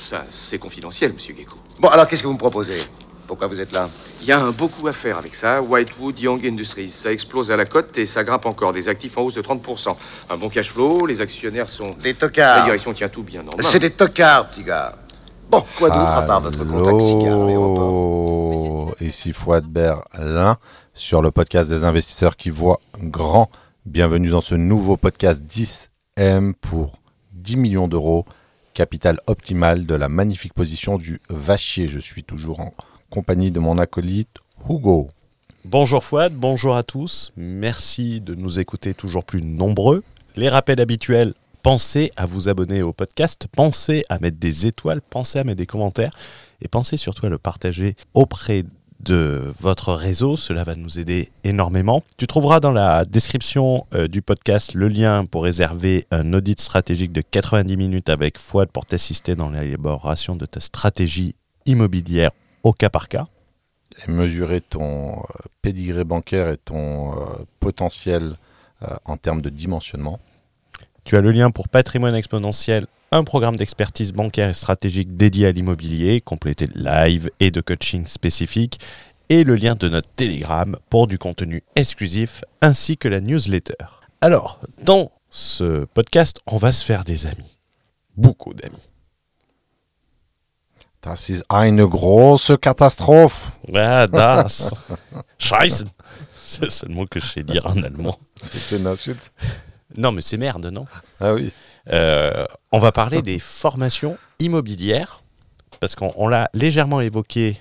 ça, c'est confidentiel, monsieur Gecko. Bon, alors qu'est-ce que vous me proposez? Pourquoi vous êtes là? Il y a un beaucoup à faire avec ça. Whitewood Young Industries. Ça explose à la cote et ça grimpe encore. Des actifs en hausse de 30%. Un bon cash flow, les actionnaires sont. Des La tocards. direction tient tout bien en main. C'est des tocards, petit gars. Bon, quoi d'autre à part votre contact cigare l'aéroport Allô Ici Fouad Berlin sur le podcast des investisseurs qui voient grand. Bienvenue dans ce nouveau podcast 10M pour 10 millions d'euros. Capital optimal de la magnifique position du Vachier. Je suis toujours en compagnie de mon acolyte Hugo. Bonjour Fouad, bonjour à tous. Merci de nous écouter toujours plus nombreux. Les rappels habituels, pensez à vous abonner au podcast, pensez à mettre des étoiles, pensez à mettre des commentaires et pensez surtout à le partager auprès de votre réseau, cela va nous aider énormément. Tu trouveras dans la description euh, du podcast le lien pour réserver un audit stratégique de 90 minutes avec Fouad pour t'assister dans l'élaboration de ta stratégie immobilière au cas par cas. Et mesurer ton euh, pédigré bancaire et ton euh, potentiel en termes de dimensionnement. Tu as le lien pour Patrimoine Exponentiel, un programme d'expertise bancaire et stratégique dédié à l'immobilier, complété de live et de coaching spécifique, et le lien de notre Telegram pour du contenu exclusif, ainsi que la newsletter. Alors, dans ce podcast, on va se faire des amis. Beaucoup d'amis. Das ist eine große Katastrophe. Ah, das. Scheiße. C'est le seul mot que je sais dire en allemand. C'est une insulte. Non, mais c'est merde, non Ah oui. Euh, on va parler des formations immobilières, parce qu'on on l'a légèrement évoqué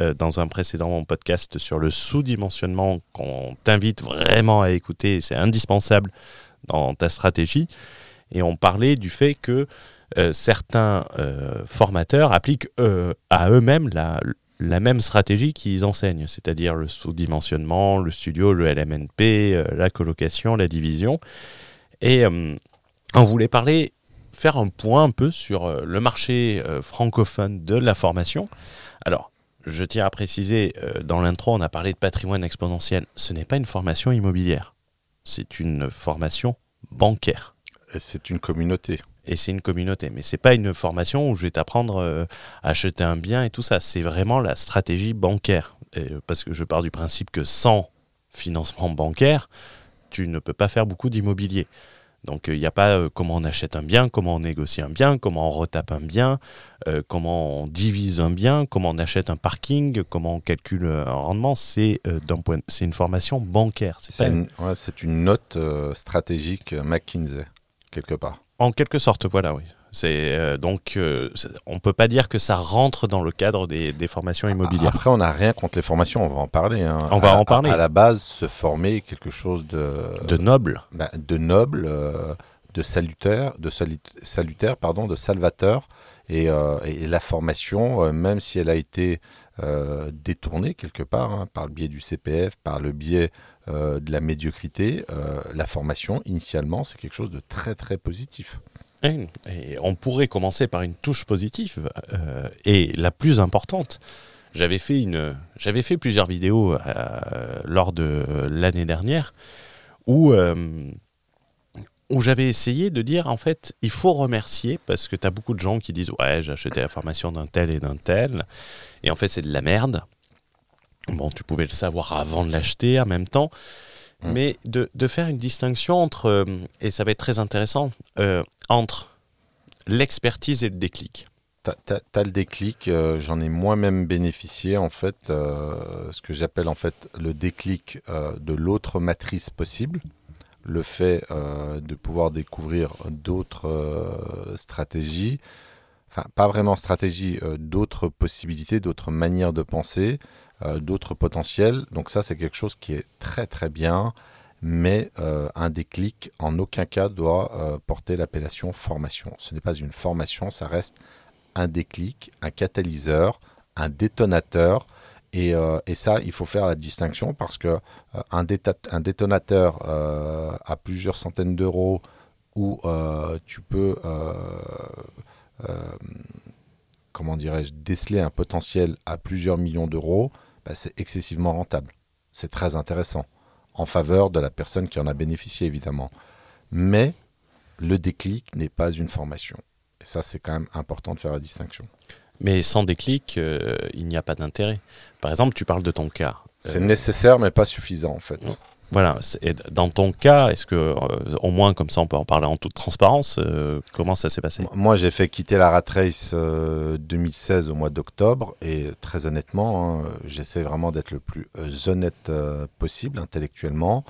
euh, dans un précédent podcast sur le sous-dimensionnement qu'on t'invite vraiment à écouter, c'est indispensable dans ta stratégie. Et on parlait du fait que euh, certains formateurs appliquent à eux-mêmes la, la même stratégie qu'ils enseignent, c'est-à-dire le sous-dimensionnement, le studio, le LMNP, euh, la colocation, la division. Et euh, on voulait parler, faire un point un peu sur euh, le marché francophone de la formation. Alors, je tiens à préciser, dans l'intro, on a parlé de patrimoine exponentiel. Ce n'est pas une formation immobilière, c'est une formation bancaire. C'est une communauté. Et c'est une communauté. Mais c'est pas une formation où je vais t'apprendre euh, à acheter un bien et tout ça. C'est vraiment la stratégie bancaire. Et, euh, parce que je pars du principe que sans financement bancaire, tu ne peux pas faire beaucoup d'immobilier. Donc il n'y a pas euh, comment on achète un bien, comment on négocie un bien, comment on retape un bien, euh, comment on divise un bien, comment on achète un parking, comment on calcule un rendement. C'est euh, une formation bancaire. C'est une- ouais, note euh, stratégique euh, McKinsey, quelque part. En quelque sorte, voilà, oui. C'est euh, donc euh, on peut pas dire que ça rentre dans le cadre des, des formations immobilières. Après, on n'a rien contre les formations, on va en parler. hein. On va en parler. À, à la base, se former quelque chose de, de noble. bah, de noble, euh, de salutaire, de salut- salutaire, pardon, de salvateur. Et, euh, et la formation, même si elle a été euh, quelque part, hein, par le biais du CPF, par le biais euh, de la médiocrité, euh, la formation, initialement, c'est quelque chose de très très positif. Et, et on pourrait commencer par une touche positive euh, et la plus importante. J'avais fait une, j'avais fait plusieurs vidéos lors de l'année dernière où où j'avais essayé de dire en fait il faut remercier parce que tu as beaucoup de gens qui disent ouais j'ai acheté la formation d'un tel et d'un tel et en fait c'est de la merde. Bon tu pouvais le savoir avant de l'acheter en même temps. Mm. Mais de, de faire une distinction entre, euh, et ça va être très intéressant, euh, entre l'expertise et le déclic. T'as as, le déclic, euh, j'en ai moi-même bénéficié en fait, ce que j'appelle en fait le déclic de l'autre matrice possible, le fait euh, de pouvoir découvrir d'autres euh, stratégies, enfin pas vraiment stratégies, euh, d'autres possibilités, d'autres manières de penser, d'autres potentiels. Donc ça c'est quelque chose qui est très très bien, mais un déclic en aucun cas doit porter l'appellation formation. Ce n'est pas une formation, ça reste un déclic, un catalyseur, un détonateur. Et, euh, et ça, il faut faire la distinction parce que euh, un, détonateur euh, à plusieurs centaines d'euros où tu peux, comment dirais-je, déceler un potentiel à plusieurs millions d'euros, bah, c'est excessivement rentable. C'est très intéressant, en faveur de la personne qui en a bénéficié, évidemment. Mais le déclic n'est pas une formation. Et ça, c'est quand même important de faire la distinction. Mais sans déclic, euh, il n'y a pas d'intérêt. Par exemple, tu parles de ton cas. C'est Euh, nécessaire, mais pas suffisant, en fait. Voilà. c'est- et Dans ton cas, est-ce que, euh, au moins comme ça, on peut en parler en toute transparence, comment ça s'est passé? Moi, j'ai fait quitter la Rat Race euh, 2016 au mois d'octobre et très honnêtement, hein, j'essaie vraiment d'être le plus honnête possible intellectuellement.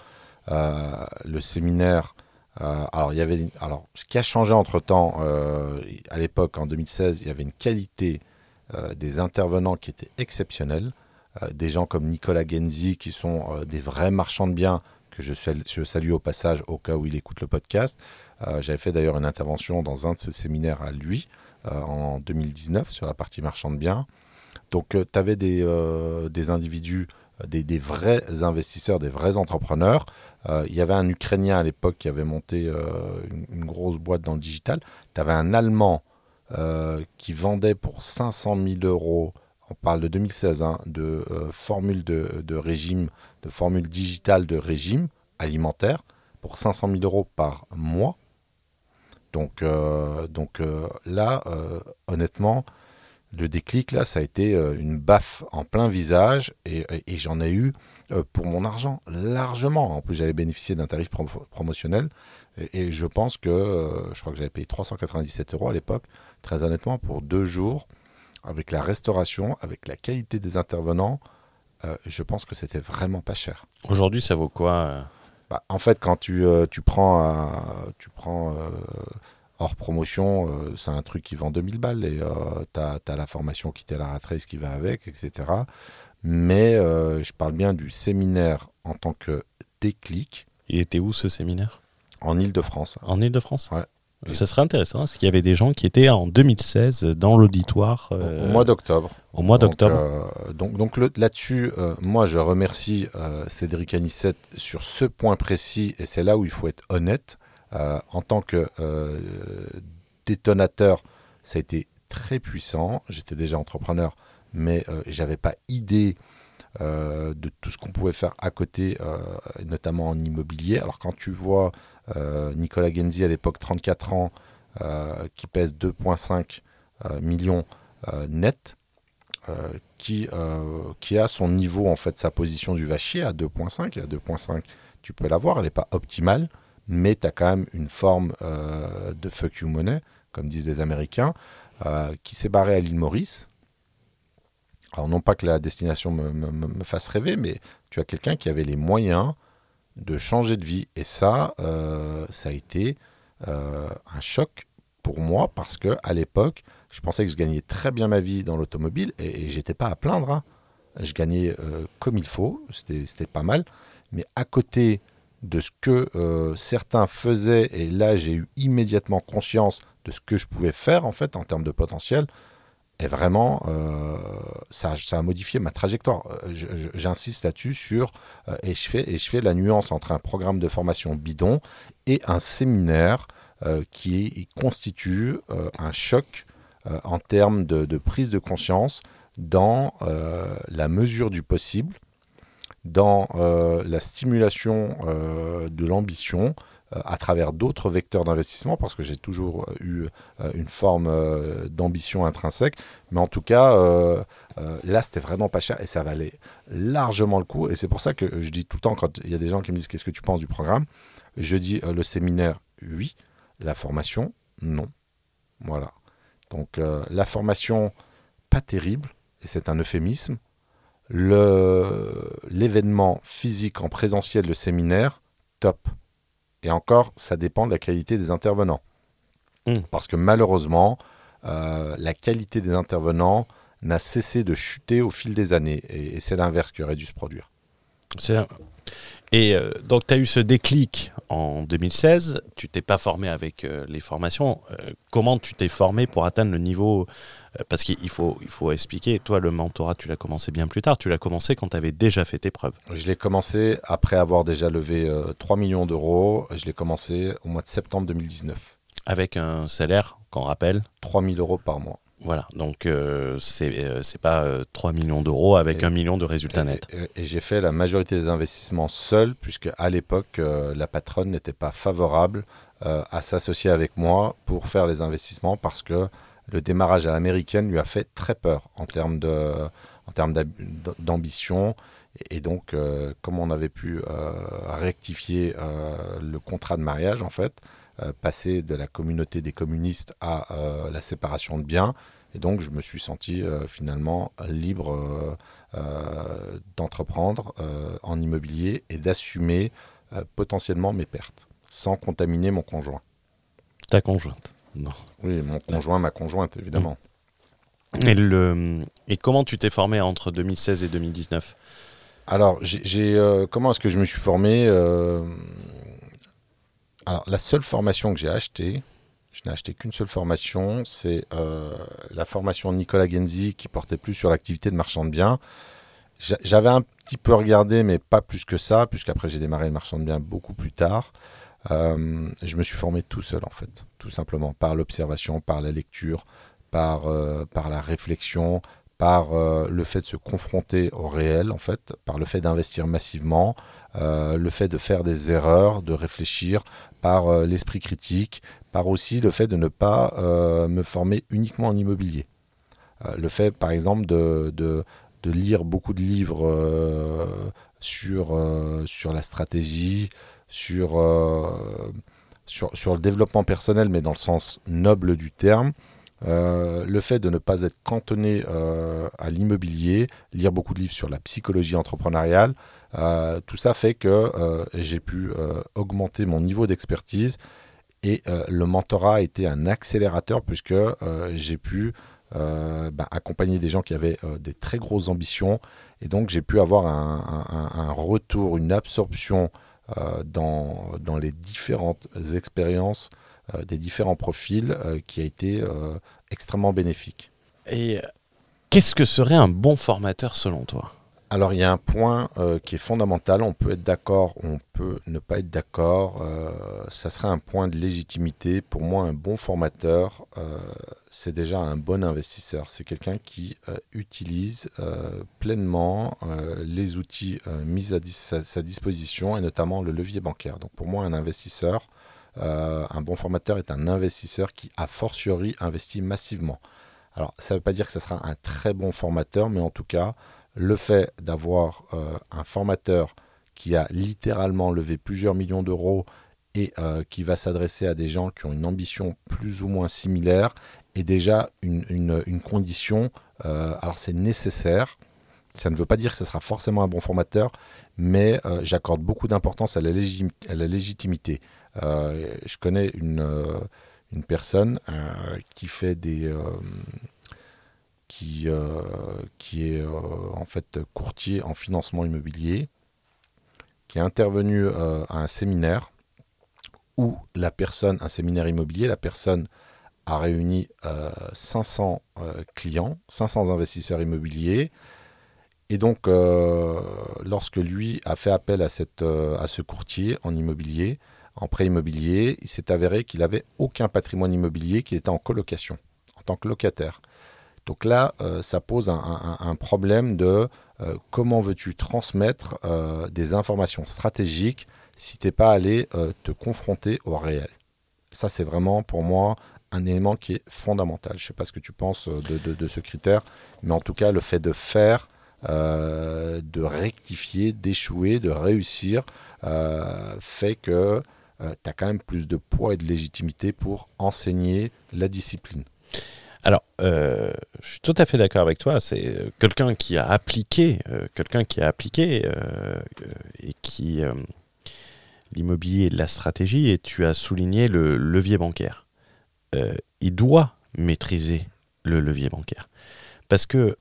Le séminaire, euh, alors il y avait, alors ce qui a changé entre temps, à l'époque en 2016, il y avait une qualité euh, des intervenants qui était exceptionnelle. Euh, des gens comme Nicolas Genzi qui sont euh, des vrais marchands de biens que je, je salue au passage au cas où il écoute le podcast. Euh, J'avais fait d'ailleurs une intervention dans un de ses séminaires à lui euh, en 2019 sur la partie marchand de biens. Donc tu avais des, euh, des individus, euh, des, vrais investisseurs, des vrais entrepreneurs. Euh, Il y avait un Ukrainien à l'époque qui avait monté euh, une, grosse boîte dans le digital. Tu avais un Allemand euh, qui vendait pour 500 000 euros, on parle de 2016, hein, de formules de, de régime, de formules digitales de régime alimentaire pour 500 000 euros par mois. Donc, donc là, honnêtement, le déclic, là, ça a été euh, une baffe en plein visage et, et- et j'en ai eu euh, pour mon argent largement. En plus, j'avais bénéficié d'un tarif prom- promotionnel et, et je pense que euh, je crois que j'avais payé 397 euros à l'époque, très honnêtement, pour deux jours avec la restauration, avec la qualité des intervenants. euh, je pense que c'était vraiment pas cher. Aujourd'hui, ça vaut quoi Bah, en fait, quand tu, euh, tu prends, euh, tu prends hors promotion, euh, c'est un truc qui vend 2000 balles et tu as, la formation qui t'est la rat race qui va avec, etc. Mais euh, je parle bien du séminaire en tant que déclic Il était où ce séminaire? En Ile-de-France. En Ile-de-France Ouais. Ça serait intéressant, parce qu'il y avait des gens qui étaient en 2016 dans l'auditoire. Au- euh, Au mois d'octobre. au mois Donc, d'octobre. euh, donc, donc là-dessus, euh, moi, je remercie euh, Cédric Anissette sur ce point précis, et c'est là où il faut être honnête. Euh, en tant que euh, détonateur, ça a été très puissant. J'étais déjà entrepreneur, mais euh, j'avais pas idée de tout ce qu'on pouvait faire à côté, notamment en immobilier. Alors quand tu vois Nicolas Genzi à l'époque 34 ans, qui pèse 2,5 euh, millions net, qui, qui a son niveau, en fait, sa position du vachier à 2.5. Et à 2.5, tu peux l'avoir, elle n'est pas optimale, mais tu as quand même une forme euh, de fuck you money, comme disent les Américains, euh, qui s'est barré à l'île Maurice. Alors, non pas que la destination me, fasse rêver, mais tu as quelqu'un qui avait les moyens de changer de vie. Et ça, euh, ça a été un choc pour moi parce que à l'époque, je pensais que je gagnais très bien ma vie dans l'automobile et, j'étais pas à plaindre. hein. Je gagnais comme il faut, c'était pas mal. Mais à côté de ce que euh, certains faisaient, et là j'ai eu immédiatement conscience de ce que je pouvais faire en fait en termes de potentiel, et vraiment, euh, ça, ça a modifié ma trajectoire. Euh, J'insiste là-dessus sur et je fais la nuance entre un programme de formation bidon et un séminaire qui constitue un choc en termes de, prise de conscience dans la mesure du possible, dans euh, la stimulation euh, de l'ambition euh, à travers d'autres vecteurs d'investissement, parce que j'ai toujours eu une forme d'ambition intrinsèque, mais en tout cas, là, c'était vraiment pas cher et ça valait largement le coup. Et c'est pour ça que je dis tout le temps, quand il y a des gens qui me disent qu'est-ce que tu penses du programme, je dis le séminaire, oui, la formation, non. Voilà. Donc la formation, pas terrible, et c'est un euphémisme. Le- L'événement physique en présentiel, le séminaire, top. Et encore, ça dépend de la qualité des intervenants. Mm. Parce que malheureusement, euh, la qualité des intervenants n'a cessé de chuter au fil des années. Et, et c'est l'inverse qui aurait dû se produire. C'est Et euh, donc, tu as eu ce déclic en 2016. Tu t'es pas formé avec euh, les formations. Euh, comment tu t'es formé pour atteindre le niveau Parce qu'il faut, il faut expliquer. Toi, le mentorat, tu l'as commencé bien plus tard. Tu l'as commencé quand tu avais déjà fait tes preuves. Je l'ai commencé après avoir déjà levé euh, 3 millions d'euros. Je l'ai commencé au mois de septembre 2019. Avec un salaire, qu'on rappelle. 3 000 euros par mois. Voilà. Donc, euh, c'est euh, pas euh, 3 millions d'euros avec un million de résultats Et, nets. et- et j'ai fait la majorité des investissements seul, puisque à l'époque, euh, la patronne n'était pas favorable euh, à s'associer avec moi pour faire les investissements parce que le démarrage à l'américaine lui a fait très peur en termes de, en termes d'ambition. Et donc, comme on avait pu rectifier le contrat de mariage, en fait, passer de la communauté des communistes à la séparation de biens, et donc, je me suis senti finalement libre d'entreprendre en immobilier et d'assumer potentiellement mes pertes sans contaminer mon conjoint. Ta conjointe Non. Oui, mon conjoint, ma conjointe, évidemment. Et, le, et comment tu t'es formé entre 2016 et 2019 Alors, j'ai, euh, comment est-ce que je me suis formé euh, Alors, la seule formation que j'ai achetée, je n'ai acheté qu'une seule formation, c'est euh, la formation Nicolas Genzi qui portait plus sur l'activité de marchand de biens. J'avais un petit peu regardé, mais pas plus que ça, puisqu'après j'ai démarré le marchand de biens beaucoup plus tard. Euh, je me suis formé tout seul en fait, tout simplement, par l'observation, par la lecture, par, euh, par la réflexion, par le fait de se confronter au réel en fait, par le fait d'investir massivement, le fait de faire des erreurs, de réfléchir, par l'esprit critique, par aussi le fait de ne pas me former uniquement en immobilier. le fait par exemple de, de, lire beaucoup de livres sur, sur la stratégie, sur, euh, sur, sur, le développement personnel, mais dans le sens noble du terme. Euh, le fait de ne pas être cantonné euh, à l'immobilier, lire beaucoup de livres sur la psychologie entrepreneuriale, tout ça fait que j'ai pu augmenter mon niveau d'expertise et le mentorat a été un accélérateur puisque j'ai pu bah, accompagner des gens qui avaient des très grosses ambitions et donc j'ai pu avoir un, un, retour, une absorption euh, dans, dans, les différentes expériences euh, des différents profils euh, qui a été extrêmement bénéfique. Et qu'est-ce que serait un bon formateur selon toi? Alors il y a un point qui est fondamental, on peut être d'accord, on peut ne pas être d'accord, ça serait un point de légitimité. Pour moi, un bon formateur, c'est déjà un bon investisseur. C'est quelqu'un qui euh, utilise euh, pleinement euh, les outils mis à sa, disposition et notamment le levier bancaire. Donc pour moi, un investisseur, un bon formateur est un investisseur qui, a fortiori, investit massivement. Alors ça ne veut pas dire que ce sera un très bon formateur, mais en tout cas, le fait d'avoir un formateur qui a littéralement levé plusieurs millions d'euros et qui va s'adresser à des gens qui ont une ambition plus ou moins similaire est déjà une, condition. Euh, alors c'est nécessaire. Ça ne veut pas dire que ce sera forcément un bon formateur, mais euh, j'accorde beaucoup d'importance à, la légitimité. Euh, je connais une, une personne qui fait des qui, qui est en fait courtier en financement immobilier, qui est intervenu à un séminaire où la personne, un séminaire immobilier, la personne a réuni 500 euh, euh, clients, 500 investisseurs immobiliers. Et donc, euh, lorsque lui a fait appel à, cette, à ce courtier en immobilier, en prêt immobilier, il s'est avéré qu'il n'avait aucun patrimoine immobilier, qui était en colocation, en tant que locataire. Donc là, ça pose un, problème de comment veux-tu transmettre des informations stratégiques si tu n'es pas allé te confronter au réel. Ça, c'est vraiment pour moi un élément qui est fondamental. Je ne sais pas ce que tu penses euh, de, ce critère, mais en tout cas, le fait de faire, euh, de rectifier, d'échouer, de réussir, euh, fait que tu as quand même plus de poids et de légitimité pour enseigner la discipline. Alors, je suis tout à fait d'accord avec toi. C'est quelqu'un qui a appliqué, quelqu'un qui a appliqué et qui l'immobilier et la stratégie. Et tu as souligné le levier bancaire. Euh, il doit maîtriser le levier bancaire. Parce que,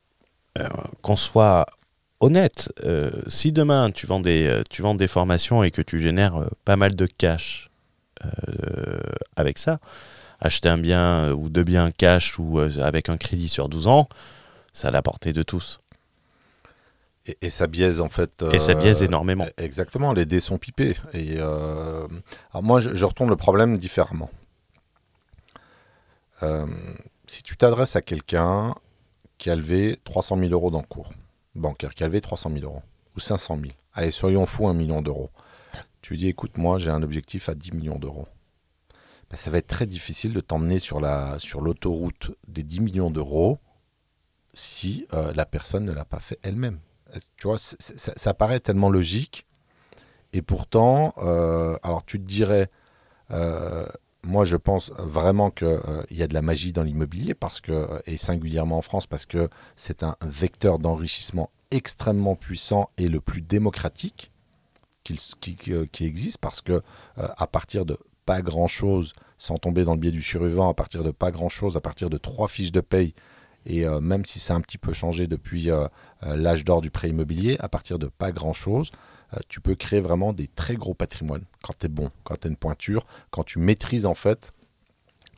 euh, qu'on soit honnête, euh, si demain tu vends des formations et que tu génères pas mal de cash avec ça, acheter un bien ou deux biens cash ou avec un crédit sur 12 ans, ça a la portée de tous. Et, ça biaise en fait. et ça biaise énormément. Exactement, les dés sont pipés. Et alors moi, je, je, retourne le problème différemment. Euh, si tu t'adresses à quelqu'un qui a levé 300 000 euros d'encours bancaire, qui a levé 300 000 euros ou 500 000, allez, soyons fous, un million d'euros. Tu lui dis, écoute, moi, j'ai un objectif à 10 millions d'euros. Ça va être très difficile de t'emmener sur la sur l'autoroute des 10 millions d'euros si euh, la personne ne l'a pas fait elle-même. Tu vois, ça, paraît tellement logique. Et pourtant, euh, alors tu te dirais, euh, moi je pense vraiment qu'il y a de la magie dans l'immobilier, parce que, et singulièrement en France, parce que c'est un vecteur d'enrichissement extrêmement puissant et le plus démocratique qui, qui- existe, parce que à partir de pas grand-chose, sans tomber dans le biais du survivant, à partir de pas grand-chose, à partir de trois fiches de paye, et euh, même si ça a un petit peu changé depuis euh, euh, l'âge d'or du prêt immobilier, à partir de pas grand-chose, tu peux créer vraiment des très gros patrimoines. Quand tu es bon, quand tu as une pointure, quand tu maîtrises en fait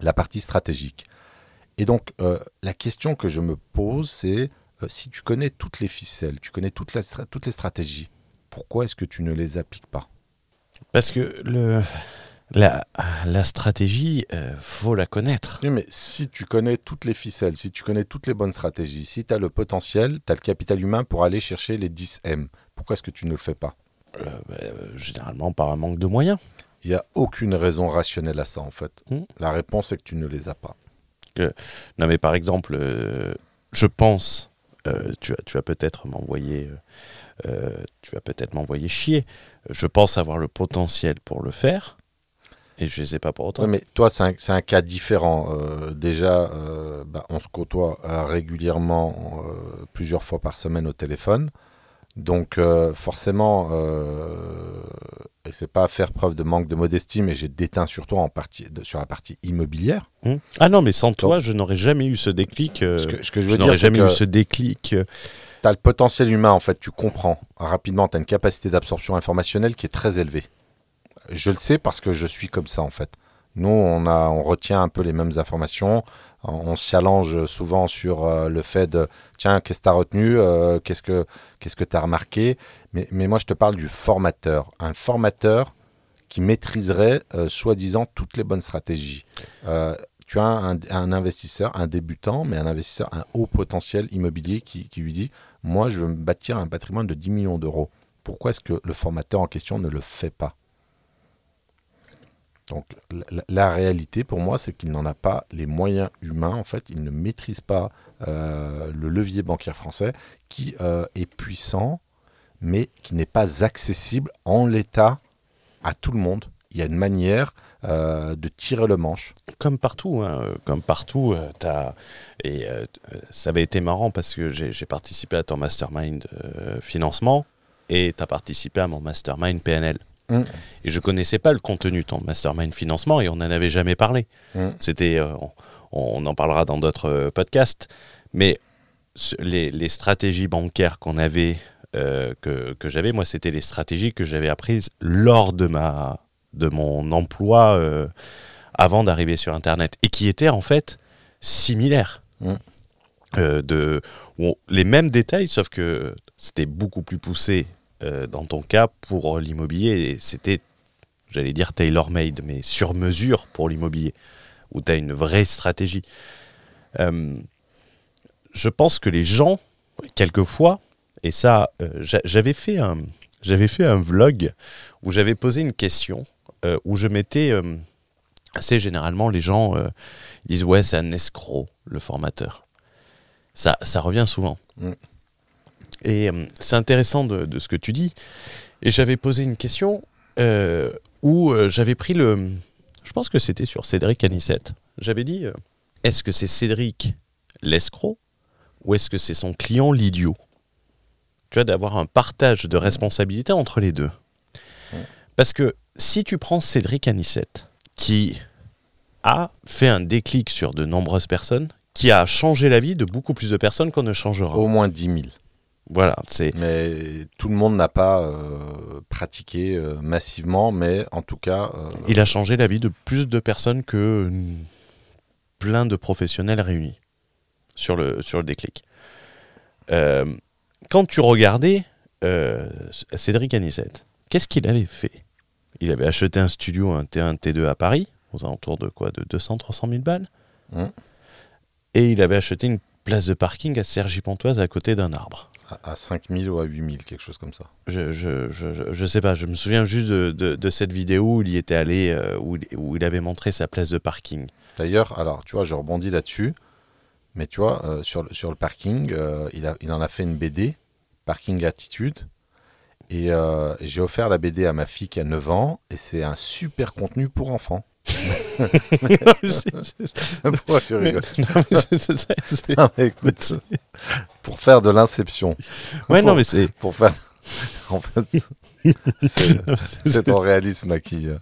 la partie stratégique. Et donc, la question que je me pose, c'est si tu connais toutes les ficelles, tu connais toutes les stratégies, pourquoi est-ce que tu ne les appliques pas? Parce que le, la, la stratégie, euh, faut la connaître. Oui, mais si tu connais toutes les ficelles, si tu connais toutes les bonnes stratégies, si tu as le potentiel, tu as le capital humain pour aller chercher les 10 M, pourquoi est-ce que tu ne le fais pas? Euh, bah, euh, généralement par un manque de moyens. Il n'y a aucune raison rationnelle à ça, en fait. Hmm. La réponse est que tu ne les as pas. Non, mais par exemple, euh, je pense, tu vas, tu vas peut-être m'envoyer, tu vas peut-être m'envoyer chier. Je pense avoir le potentiel pour le faire, et je les ai pas pour autant. Mais toi, c'est un, cas différent. Euh, déjà, euh, bah, on se côtoie euh, régulièrement, euh, plusieurs fois par semaine au téléphone. Donc, forcément, et c'est pas faire preuve de manque de modestie, mais j'ai déteint surtout en partie, de- sur la partie immobilière. Hmm. Ah non, mais sans toi, je n'aurais jamais eu ce déclic. Ce que, ce que je je veux dire, n'aurais c'est jamais eu ce déclic. tu as le potentiel humain, en fait, tu comprends rapidement, tu as une capacité d'absorption informationnelle qui est très élevée. Je le sais parce que je suis comme ça, en fait. Nous, on, retient un peu les mêmes informations. On se challenge souvent sur euh, le fait de tiens, qu'est-ce que tu as retenu euh, Qu'est-ce que tu as remarqué? Mais, moi, je te parle du formateur. Un formateur qui maîtriserait, euh, soi-disant, toutes les bonnes stratégies. Tu as un, investisseur, un débutant, mais un investisseur, un haut potentiel immobilier qui, qui lui dit Moi, je veux me bâtir un patrimoine de 10 millions d'euros. Pourquoi est-ce que le formateur en question ne le fait pas? Donc la, réalité pour moi, c'est qu'il n'en a pas les moyens humains. En fait, il ne maîtrise pas euh, le levier bancaire français qui euh, est puissant, mais qui n'est pas accessible en l'état à tout le monde. Il y a une manière euh, de tirer le manche. Comme partout, hein, comme partout, et ça avait été marrant parce que j'ai participé à ton mastermind financement et tu as participé à mon mastermind PNL. Mm. Et je connaissais pas le contenu de ton mastermind financement et on n'en avait jamais parlé. Mm. C'était, euh, on, on en parlera dans d'autres euh, podcasts, mais les, les stratégies bancaires qu'on avait, euh, que, que j'avais, moi, c'était les stratégies que j'avais apprises lors de ma de mon emploi euh, avant d'arriver sur Internet et qui étaient en fait similaires. Mm. Euh, de, on- les mêmes détails, sauf que c'était beaucoup plus poussé euh, dans ton cas pour l'immobilier. C'était, j'allais dire tailor-made, mais sur mesure pour l'immobilier, où tu as une vraie stratégie. Euh, je pense que les gens, quelquefois, et ça, euh, j'a- j'avais fait un, fait un vlog où j'avais posé une question où je euh, assez généralement, les gens disent ouais c'est un escroc le formateur. Ça, ça revient souvent. Mm. Et euh, c'est intéressant de, ce que tu dis. Et j'avais posé une question euh, où euh, j'avais pris le, je pense que c'était sur Cédric Anissette. J'avais dit est-ce que c'est Cédric l'escroc ou est-ce que c'est son client l'idiot? Tu vois, d'avoir un partage de responsabilité entre les deux. Parce que si tu prends Cédric Anissette, qui a fait un déclic sur de nombreuses personnes, qui a changé la vie de beaucoup plus de personnes qu'on ne changera. Au moins 10 000. Voilà, c'est Mais tout le monde n'a pas euh, pratiqué euh, massivement, mais en tout cas, euh, il a changé la vie de plus de personnes que plein de professionnels réunis sur le, sur le déclic. Quand tu regardais Cédric Anissette, qu'est-ce qu'il avait fait? Il avait acheté un studio, un T1, T2 à Paris, aux alentours de quoi? De 200-300 000 balles? Mm. Et il avait acheté une place de parking à Cergy-Pontoise à côté d'un arbre. À, à 5000 ou à 8000, quelque chose comme ça. Je, je, je, je- sais pas, je me souviens juste de, de, de cette vidéo où il y était allé, euh, où, il- où il avait montré sa place de parking. D'ailleurs, alors, tu vois, je rebondis là-dessus. Mais tu vois, euh, sur, le- sur le parking, euh, il, a, il en a fait une BD, Parking Attitude. Et j'ai offert la BD à ma fille qui a 9 ans. Et c'est un super contenu pour enfants. Pourquoi tu rigoles? Pour faire de l'inception. Ouais, Pour- non, mais c'est. Pour faire. En fait, c'est ton réalisme là, qui. euh,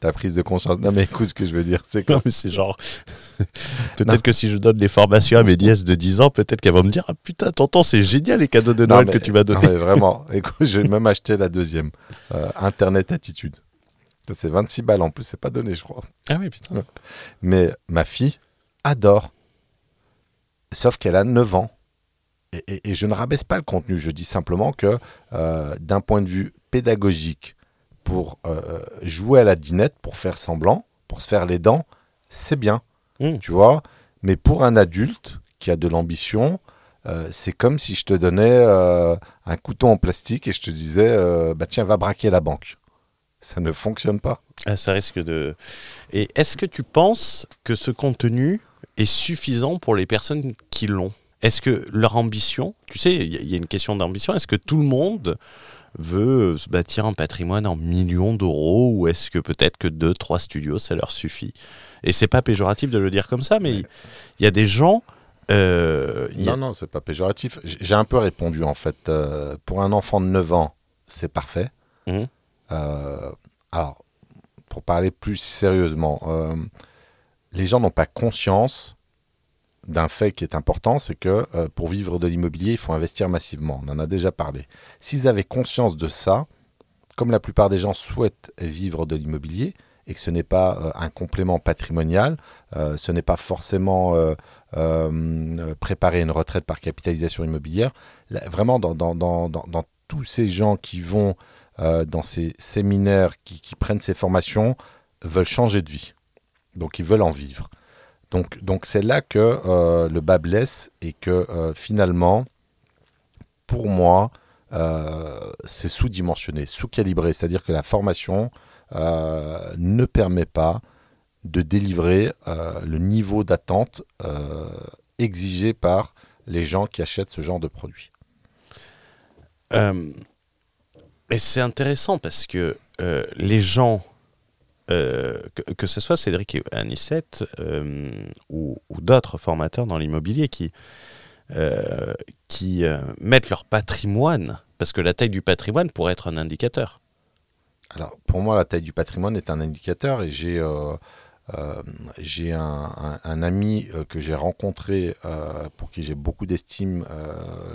ta prise de conscience. Non, mais écoute, ce que je veux dire, c'est. Non, mais c'est genre. peut-être que si je donne des formations à mes nièces de 10 ans, peut-être qu'elles vont me dire Ah putain, tonton, c'est génial les cadeaux de Non, Noël mais- que tu m'as Non, donnés. mais vraiment, écoute, j'ai même acheté la deuxième. euh, Internet Attitude. C'est 26 balles en plus, c'est pas donné, je crois. Ah oui, putain. Mais ma fille adore. Sauf qu'elle a 9 ans. Et, et- et je ne rabaisse pas le contenu, je dis simplement que euh, d'un point de vue pédagogique, pour euh, jouer à la dinette, pour faire semblant, pour se faire les dents, c'est bien. Mm. Tu vois Mais pour un adulte qui a de l'ambition, euh, c'est comme si je te donnais un couteau en plastique et je te disais bah tiens, va braquer la banque. Ça ne fonctionne pas. Ah, ça risque de. Et est-ce que tu penses que ce contenu est suffisant pour les personnes qui l'ont? Est-ce que leur ambition, tu sais, il y, a- il y a une question d'ambition, est-ce que tout le monde veut se bâtir un patrimoine en millions d'euros ou est-ce que peut-être que deux, trois studios, ça leur suffit? Et c'est pas péjoratif de le dire comme ça, mais il y a des gens. euh, y a- Non, non, c'est pas péjoratif. J'ai un peu répondu en fait. Euh, pour un enfant de 9 ans, c'est parfait. Mhm. Euh, alors, pour parler plus sérieusement, euh, les gens n'ont pas conscience d'un fait qui est important, c'est que euh, pour vivre de l'immobilier, il faut investir massivement. On en a déjà parlé. S'ils avaient conscience de ça, comme la plupart des gens souhaitent vivre de l'immobilier, et que ce n'est pas euh, un complément patrimonial, euh, ce n'est pas forcément préparer une retraite par capitalisation immobilière, vraiment dans, tous ces gens qui vont dans ces séminaires, qui prennent ces formations, veulent changer de vie. Donc ils veulent en vivre. Donc donc c'est là que euh, le bas blesse et que euh, finalement, pour moi, euh, c'est sous-dimensionné, sous-calibré. C'est-à-dire que la formation ne permet pas de délivrer le niveau d'attente exigé par les gens qui achètent ce genre de produit. Et c'est intéressant parce que les gens, euh, que, ce soit Cédric Anissette euh, ou, d'autres formateurs dans l'immobilier qui, euh, qui mettent leur patrimoine, parce que la taille du patrimoine pourrait être un indicateur. Alors, pour moi, la taille du patrimoine est un indicateur et j'ai j'ai un, ami que j'ai rencontré pour qui j'ai beaucoup d'estime.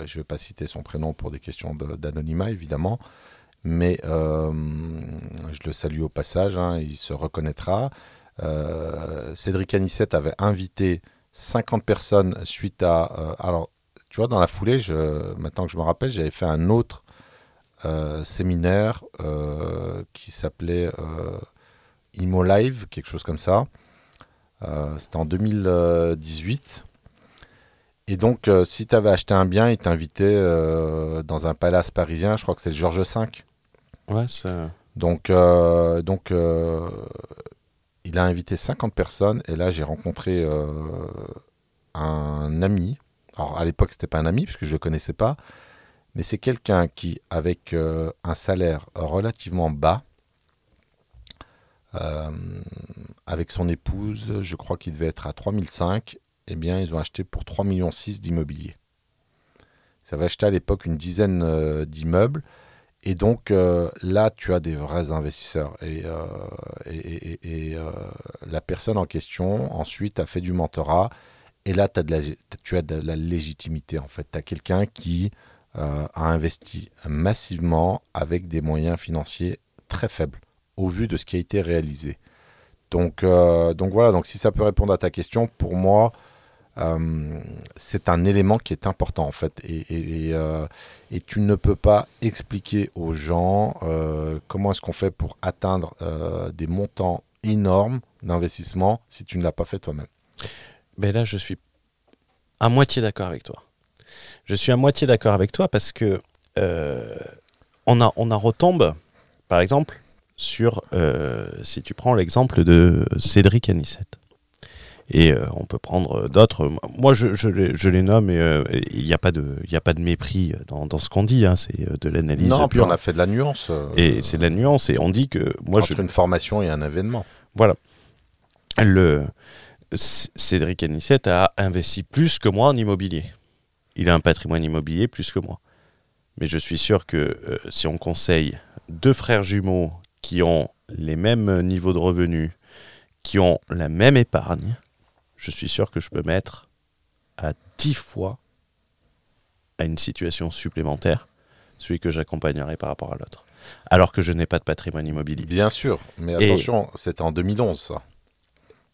je ne vais pas citer son prénom pour des questions d'anonymat, évidemment, mais euh, je le salue au passage, hein, il se reconnaîtra. Euh, Cédric Anissette avait invité 50 personnes suite à... euh, alors, tu vois, dans la foulée, maintenant que je me rappelle, j'avais fait un autre séminaire qui s'appelait Imo Live, quelque chose comme ça. C'était en 2018. Et donc, si tu avais acheté un bien, il t'invitait dans un palace parisien, je crois que c'est le Georges V. Donc, euh, donc euh, il a invité 50 personnes et là j'ai rencontré euh, un ami. Alors à l'époque c'était pas un ami puisque je le connaissais pas, mais c'est quelqu'un qui avec un salaire relativement bas, avec son épouse, je crois qu'il devait être à 3005, eh bien ils ont acheté pour 3,6 millions d'immobilier. Ça avait acheté à l'époque une dizaine d'immeubles. Et donc euh, là, tu as des vrais investisseurs. Et, euh, euh, la personne en question, ensuite, a fait du mentorat. Et là, tu as de la légitimité, en fait. Tu as quelqu'un qui a investi massivement avec des moyens financiers très faibles, au vu de ce qui a été réalisé. Donc, donc voilà, donc si ça peut répondre à ta question, pour moi, euh, c'est un élément qui est important, en fait. Et, euh, tu ne peux pas expliquer aux gens euh, comment est-ce qu'on fait pour atteindre des montants énormes d'investissement si tu ne l'as pas fait toi-même. Mais là, je suis à moitié d'accord avec toi. Je suis à moitié d'accord avec toi parce que on, a, on en retombe, par exemple, sur, si tu prends l'exemple de Cédric Anissette. Et euh, on peut prendre d'autres. Moi, je, je les- je les nomme et euh, il n'y a, pas de- il y a pas de mépris dans, dans ce qu'on dit. hein, c'est euh, de l'analyse. Non, puis on a fait de la nuance. euh, Et c'est de la nuance. Et on dit que moi, je, entre une formation et un événement. Voilà. Le Cédric Anissette a investi plus que moi en immobilier. Il a un patrimoine immobilier plus que moi. Mais je suis sûr que euh, si on conseille deux frères jumeaux qui ont les mêmes niveaux de revenus, qui ont la même épargne, je suis sûr que je peux mettre à 10 fois à une situation supplémentaire celui que j'accompagnerai par rapport à l'autre. Alors que je n'ai pas de patrimoine immobilier. Bien sûr, mais attention, c'était en 2011 ça.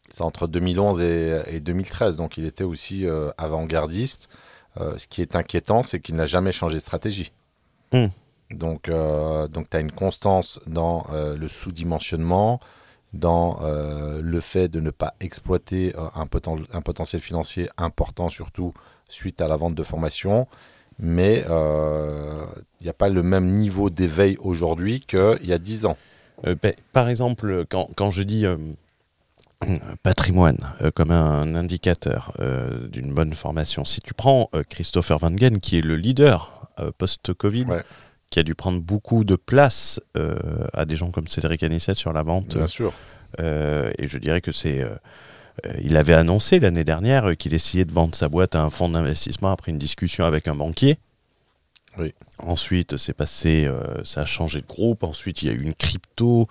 C'est entre 2011 et, et 2013, donc il était aussi euh, avant-gardiste. Euh, ce qui est inquiétant, c'est qu'il n'a jamais changé de stratégie. Hmm. Donc, euh, donc tu as une constance dans le sous-dimensionnement, dans euh, le fait de ne pas exploiter euh, un, poten- un potentiel financier important, surtout suite à la vente de formation. Mais euh, il n'y a pas le même niveau d'éveil aujourd'hui qu'il y a 10 ans. Euh, ben, par exemple, quand, quand je dis patrimoine euh, comme un indicateur euh, d'une bonne formation, si tu prends euh, Christopher Van Gen, qui est le leader post-Covid, Ouais. Qui a dû prendre beaucoup de place euh, à des gens comme Cédric Anissette sur la vente, Bien sûr. euh, et je dirais que c'est... euh, euh, il avait annoncé l'année dernière euh, qu'il essayait de vendre sa boîte à un fonds d'investissement après une discussion avec un banquier. Oui. Ensuite, c'est passé, euh, ça a changé de groupe. Ensuite, il y a eu une crypto,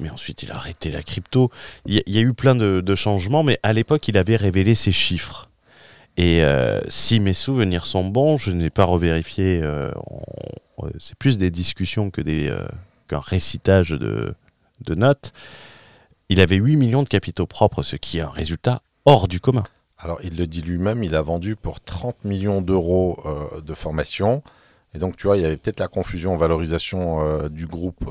mais ensuite, il a arrêté la crypto. Il y, a- il y a eu plein de, de changements, mais à l'époque, il avait révélé ses chiffres. Et euh, si mes souvenirs sont bons, je n'ai pas revérifié. euh, on- euh, c'est plus des discussions que des, euh, qu'un récitage de, de notes. Il avait 8 millions de capitaux propres, ce qui est un résultat hors du commun. Alors, il le dit lui-même, il a vendu pour 30 millions d'euros euh, de formation. Et donc, tu vois, il y avait peut-être la confusion en valorisation euh, du groupe.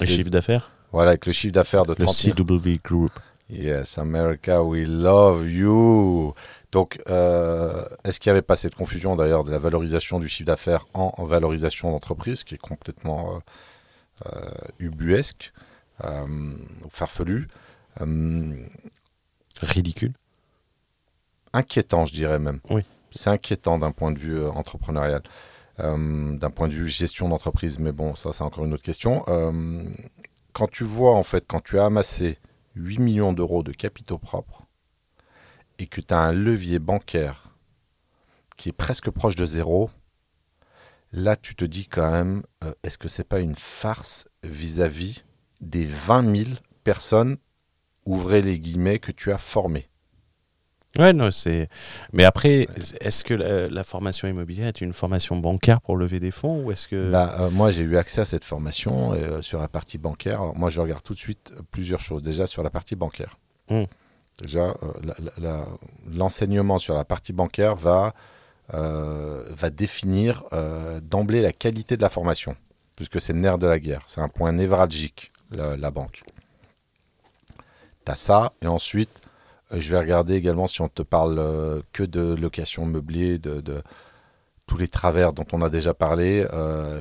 Le chiffre d'affaires Voilà, avec le chiffre d'affaires de Le 30 millions. CW Group. Yes, America, we love you. Donc, euh, est-ce qu'il n'y avait pas cette confusion d'ailleurs de la valorisation du chiffre d'affaires en, valorisation d'entreprise, qui est complètement euh, euh, ubuesque, euh, ou farfelu Ridicule? inquiétant, je dirais même. Oui. C'est inquiétant d'un point de vue entrepreneurial, d'un point de vue gestion d'entreprise, mais bon, ça, c'est encore une autre question. Quand tu vois, en fait, quand tu as amassé 8 millions d'euros de capitaux propres et que tu as un levier bancaire qui est presque proche de zéro, là, tu te dis quand même, euh, est-ce que c'est pas une farce vis-à-vis des 20 000 personnes, ouvrez les guillemets, que tu as formées? Ouais, non, c'est. Mais après, est-ce que la, la formation immobilière est une formation bancaire pour lever des fonds ou est-ce que. Là, euh, moi, j'ai eu accès à cette formation euh, sur la partie bancaire. Alors, moi, je regarde tout de suite plusieurs choses. Déjà, sur la partie bancaire. Mm. Déjà, euh, l'enseignement sur la partie bancaire va, euh, va définir euh, d'emblée la qualité de la formation, puisque c'est le nerf de la guerre. C'est un point névralgique, la, banque. Tu as ça, et ensuite, je vais regarder également si on te parle que de location meublée, de, de tous les travers dont on a déjà parlé.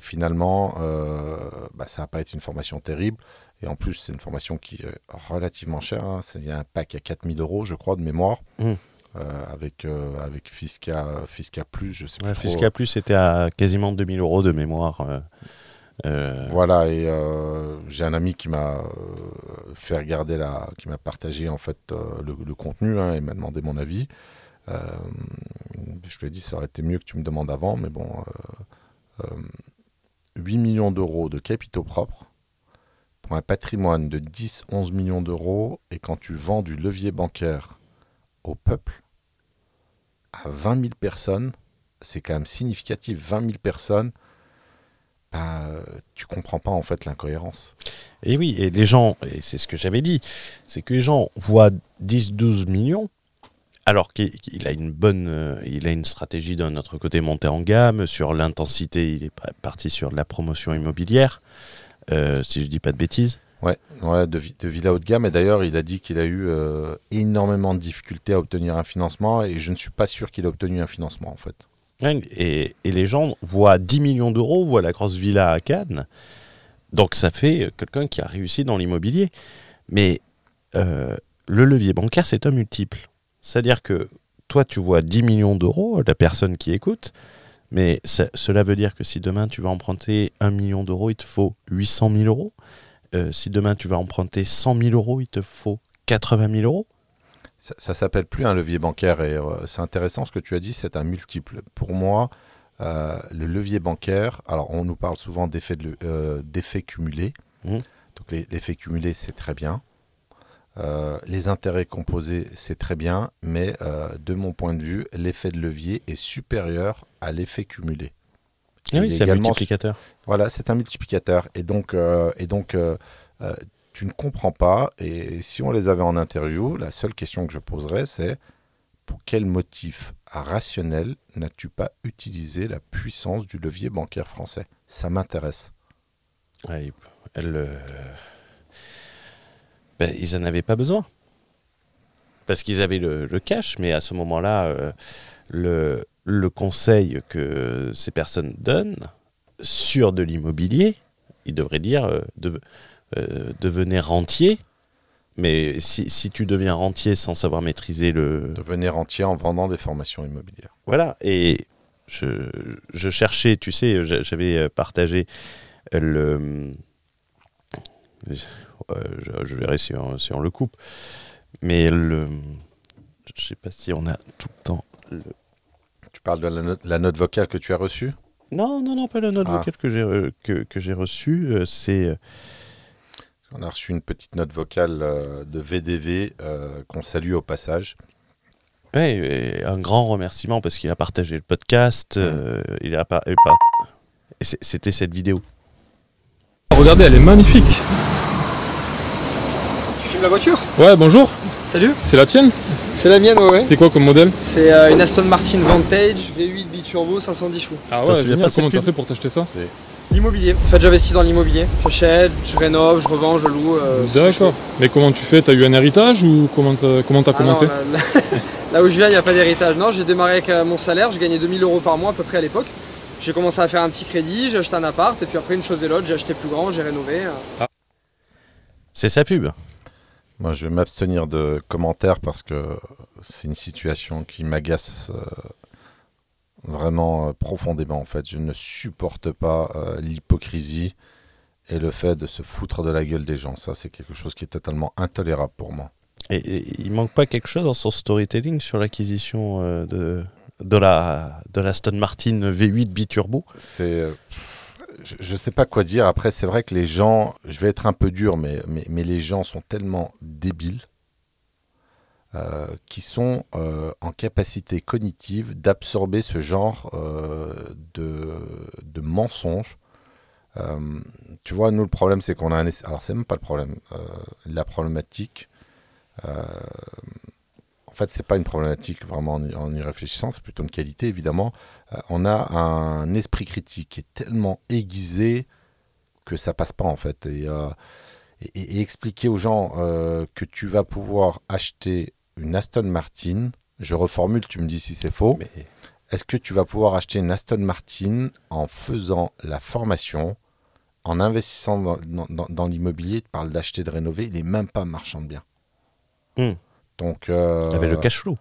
finalement, euh, bah, ça va pas être une formation terrible. Et en plus, c'est une formation qui est relativement chère. hein. Il y a un pack à 4000 euros, je crois, de mémoire. Mm. Euh, avec, euh, avec Fisca, Fisca Plus, je sais Ouais, plus trop. Fisca Plus était à quasiment 2000 euros de mémoire. euh, euh, Voilà, et euh, j'ai un ami qui m'a euh, fait regarder la, qui m'a partagé en fait euh, le, le contenu hein, et m'a demandé mon avis. Euh, je lui ai dit ça aurait été mieux que tu me demandes avant, mais bon, euh, euh, 8 millions d'euros de capitaux propres un patrimoine de 10-11 millions d'euros, et quand tu vends du levier bancaire au peuple à 20 000 personnes, c'est quand même significatif. 20 000 personnes, euh, tu comprends pas en fait l'incohérence. Et oui, et les gens, et c'est ce que j'avais dit, c'est que les gens voient 10-12 millions, alors qu'il il a une bonne, euh, il a une stratégie d'un autre côté montée en gamme, sur l'intensité, il est pa- parti sur de la promotion immobilière, si je dis pas de bêtises. Ouais, ouais de, de villa haut de gamme. Et d'ailleurs, il a dit qu'il a eu euh, énormément de difficultés à obtenir un financement. Et je ne suis pas sûr qu'il ait obtenu un financement en fait. Et les gens voient 10 millions d'euros, voient la grosse villa à Cannes. Donc ça fait quelqu'un qui a réussi dans l'immobilier. Mais euh, le levier bancaire, c'est un multiple. C'est-à-dire que toi, tu vois 10 millions d'euros, la personne qui écoute, mais ça- cela veut dire que si demain tu vas emprunter 1 million d'euros, il te faut 800 000 euros. Euh, si demain tu vas emprunter 100 000 euros, il te faut 80 000 euros. Ça, ça s'appelle plus un levier bancaire et euh, c'est intéressant ce que tu as dit, c'est un multiple. Pour moi, euh, le levier bancaire, alors on nous parle souvent d'effets de cumulés. Mhm. Donc l'effet cumulé, c'est très bien. Euh, les intérêts composés, c'est très bien, mais euh, de mon point de vue, l'effet de levier est supérieur à l'effet cumulé. Ah oui, est c'est un multiplicateur. Voilà, c'est un multiplicateur. Et donc, euh, et donc euh, euh, tu ne comprends pas. Et si on les avait en interview, la seule question que je poserais, c'est pour quel motif rationnel n'as-tu pas utilisé la puissance du levier bancaire français? Ça m'intéresse. Ouais, elle, ben, ils n'en avaient pas besoin. Parce qu'ils avaient le, le cash, mais à ce moment-là, le, le conseil que ces personnes donnent sur de l'immobilier, ils devraient dire euh, de- euh, devenez rentier. Mais si, si tu deviens rentier sans savoir maîtriser le, Devenir entier en vendant des formations immobilières. voilà, et je, je cherchais, tu sais, j'a- j'avais euh, partagé le. euh, je, je verrai si on, si on le coupe. Mais le. Je sais pas si on a tout le temps. le- Tu parles de la note, la note vocale que tu as reçue? Non, non, non, pas la note Ah. vocale que j'ai re- que, que j'ai reçue. euh, C'est. euh, On a reçu une petite note vocale euh, de VDV euh, qu'on salue au passage. ouais, et un grand remerciement parce qu'il a partagé le podcast. euh, il a pas. C'était cette vidéo. Regardez, elle est magnifique. La voiture Ouais, bonjour. Salut C'est la tienne C'est la mienne, ouais, ouais. C'est quoi comme modèle C'est euh, une Aston Martin Vantage V8 biturbo 510 chevaux. Ah ouais, génial. pas Comment t'as fait pour t'acheter ça L'immobilier. En fait, j'investis dans l'immobilier. J'achète, je rénove, je revends, je loue. euh, D'accord. Mais comment tu fais? T'as eu un héritage ou comment t'as comment t'as fais. Ah non, commencé là, là- là où je viens, il n'y a pas d'héritage. Non, j'ai démarré avec euh, mon salaire, je gagnais 2000 euros par mois à peu près à l'époque. J'ai commencé à faire un petit crédit, j'ai acheté un appart, et puis après, une chose et l'autre, j'ai acheté plus grand, j'ai rénové. euh. C'est sa pub. Moi, je vais m'abstenir de commentaires parce que c'est une situation qui m'agace euh, vraiment euh, profondément. En fait, je ne supporte pas euh, l'hypocrisie et le fait de se foutre de la gueule des gens. Ça, c'est quelque chose qui est totalement intolérable pour moi. Et, et il manque pas quelque chose dans son storytelling sur l'acquisition de, de, la, de la Aston Martin V8 biturbo? C'est, je ne sais pas quoi dire. Après, c'est vrai que les gens, je vais être un peu dur, mais, mais, les gens sont tellement débiles euh, qui sont euh, en capacité cognitive d'absorber ce genre euh, de, de mensonges. Euh, tu vois, nous, le problème, c'est qu'on a un... Alors, c'est même pas le problème. La problématique... en fait, c'est pas une problématique vraiment en y réfléchissant, c'est plutôt une qualité, évidemment. Euh, on a un esprit critique qui est tellement aiguisé que ça passe pas, en fait. Et, euh, et- et expliquer aux gens euh, que tu vas pouvoir acheter une Aston Martin, je reformule, tu me dis si c'est faux. Mais Est-ce que tu vas pouvoir acheter une Aston Martin en faisant la formation, en investissant dans, dans- dans- dans l'immobilier Tu parles d'acheter, de rénover, il n'est même pas marchand de biens. Hmm. Donc, euh, avec le cash flow.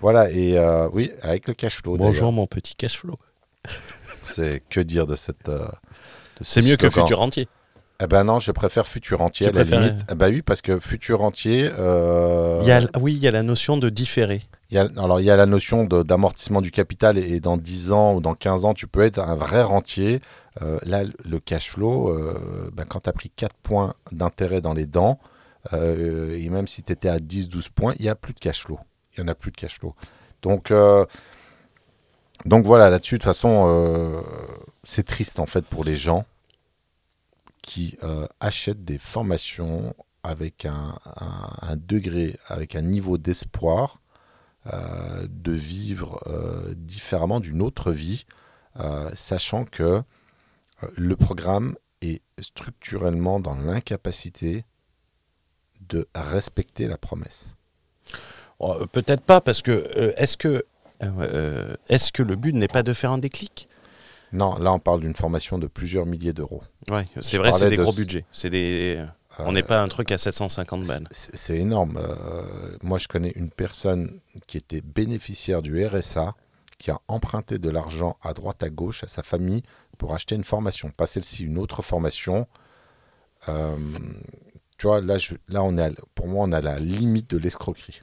Voilà, et euh, oui, avec le cash flow. Bonjour mon petit cash flow. C'est que dire de cette. euh, ce C'est mieux que futur entier. Eh ben non, je préfère futur entier Tu à la limite. Eh ben oui, parce que futur entier. euh, Il y a, oui, il y a la notion de différer. il y a- alors il y a la notion d'amortissement du capital et, et dans 10 ans ou dans 15 ans, tu peux être un vrai rentier. Là, le cash flow, ben, quand tu as pris 4 points d'intérêt dans les dents, et même si tu étais à 10-12 points, il n'y a plus de cash flow. Il n'y en a plus de cash flow. Donc, euh, donc voilà, là-dessus, de toute façon, euh, c'est triste en fait pour les gens qui euh, achètent des formations avec un, degré, avec un niveau d'espoir de vivre différemment d'une autre vie, sachant que le programme est structurellement dans l'incapacité de respecter la promesse. Oh, euh, Peut-être pas, parce que euh, est-ce que Euh, euh, Est-ce que le but n'est pas de faire un déclic? Non, là on parle d'une formation de plusieurs milliers d'euros. Ouais, c'est vrai, c'est des de gros ce- budgets. C'est des. On n'est pas un truc à 750 balles. C'est énorme. Moi, je connais une personne qui était bénéficiaire du RSA, qui a emprunté de l'argent à droite à gauche à sa famille pour acheter une formation. Pas celle-ci, une autre formation. Tu vois, là, je- là on est à- pour moi, on est à la limite de l'escroquerie.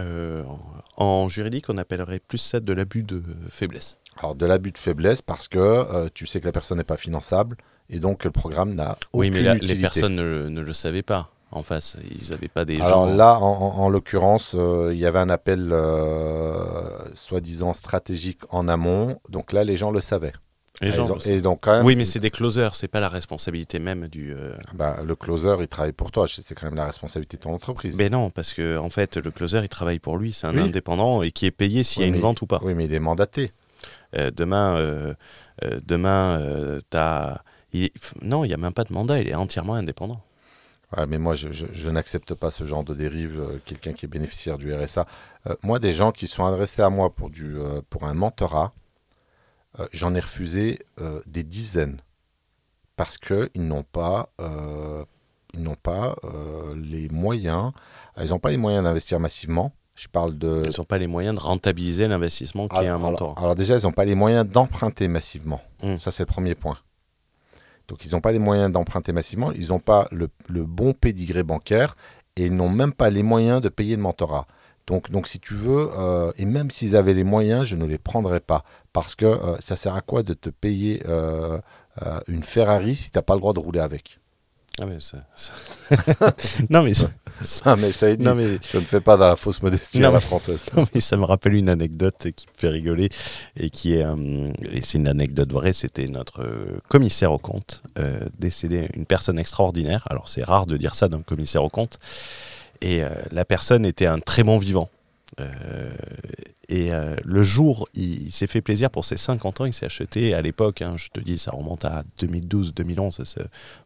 Euh, en juridique, on appellerait plus ça de l'abus de faiblesse. Alors, de l'abus de faiblesse parce que euh, tu sais que la personne n'est pas finançable et donc que le programme n'a Oui, aucune mais la- utilité. les personnes ne, le- ne le savaient pas en face. Ils n'avaient pas des Alors gens. là, en, en- en l'occurrence, euh, il y avait un appel soi-disant stratégique en amont. Donc là, les gens le savaient. Les Ah, gens ont- et donc quand même, Oui, mais c'est des closers, c'est pas la responsabilité même du. euh, bah, le closer, il travaille pour toi. C'est quand même la responsabilité de ton entreprise. Mais non, parce que en fait, le closer, il travaille pour lui. C'est un Oui. indépendant et qui est payé s'il y a une mais- vente ou pas. Oui, mais il est mandaté. Euh, demain, euh, demain, t'as. il- Non, il n'y a même pas de mandat. Il est entièrement indépendant. Ouais, mais moi, je, je- je n'accepte pas ce genre de dérive. euh, Quelqu'un qui est bénéficiaire du RSA. Euh, moi, des gens qui sont adressés à moi pour, du, euh, pour un mentorat, j'en ai refusé euh, des dizaines. Parce qu'ils n'ont pas, euh, ils n'ont pas euh, les moyens. euh, Ils n'ont pas les moyens d'investir massivement. Je parle de. Ils n'ont pas les moyens de rentabiliser l'investissement qui est un Alors- mentorat. Alors, déjà, ils n'ont pas les moyens d'emprunter massivement. Mm. Ça, c'est le premier point. Donc, ils n'ont pas les moyens d'emprunter massivement. Ils n'ont pas le, le bon pédigré bancaire et ils n'ont même pas les moyens de payer le mentorat. Donc, donc si tu veux, euh, et même s'ils avaient les moyens, je ne les prendrais pas. Parce que euh, ça sert à quoi de te payer euh, une Ferrari si tu n'as pas le droit de rouler avec? Ah, mais ça- ça- non, mais, ça- Ça, mais t'avais dit, non, mais je ne fais pas dans la fausse modestie Non, à la française. Non, mais ça me rappelle une anecdote qui me fait rigoler et qui est, euh, et c'est une anecdote vraie. C'était notre euh, commissaire au compte euh, décédé, une personne extraordinaire. Alors c'est rare de dire ça d'un commissaire au compte. Et euh, la personne était un très bon vivant. Euh, et euh, le jour, il, il s'est fait plaisir pour ses 50 ans. Il s'est acheté à l'époque, hein, je te dis, ça remonte à 2012-2011, c'est,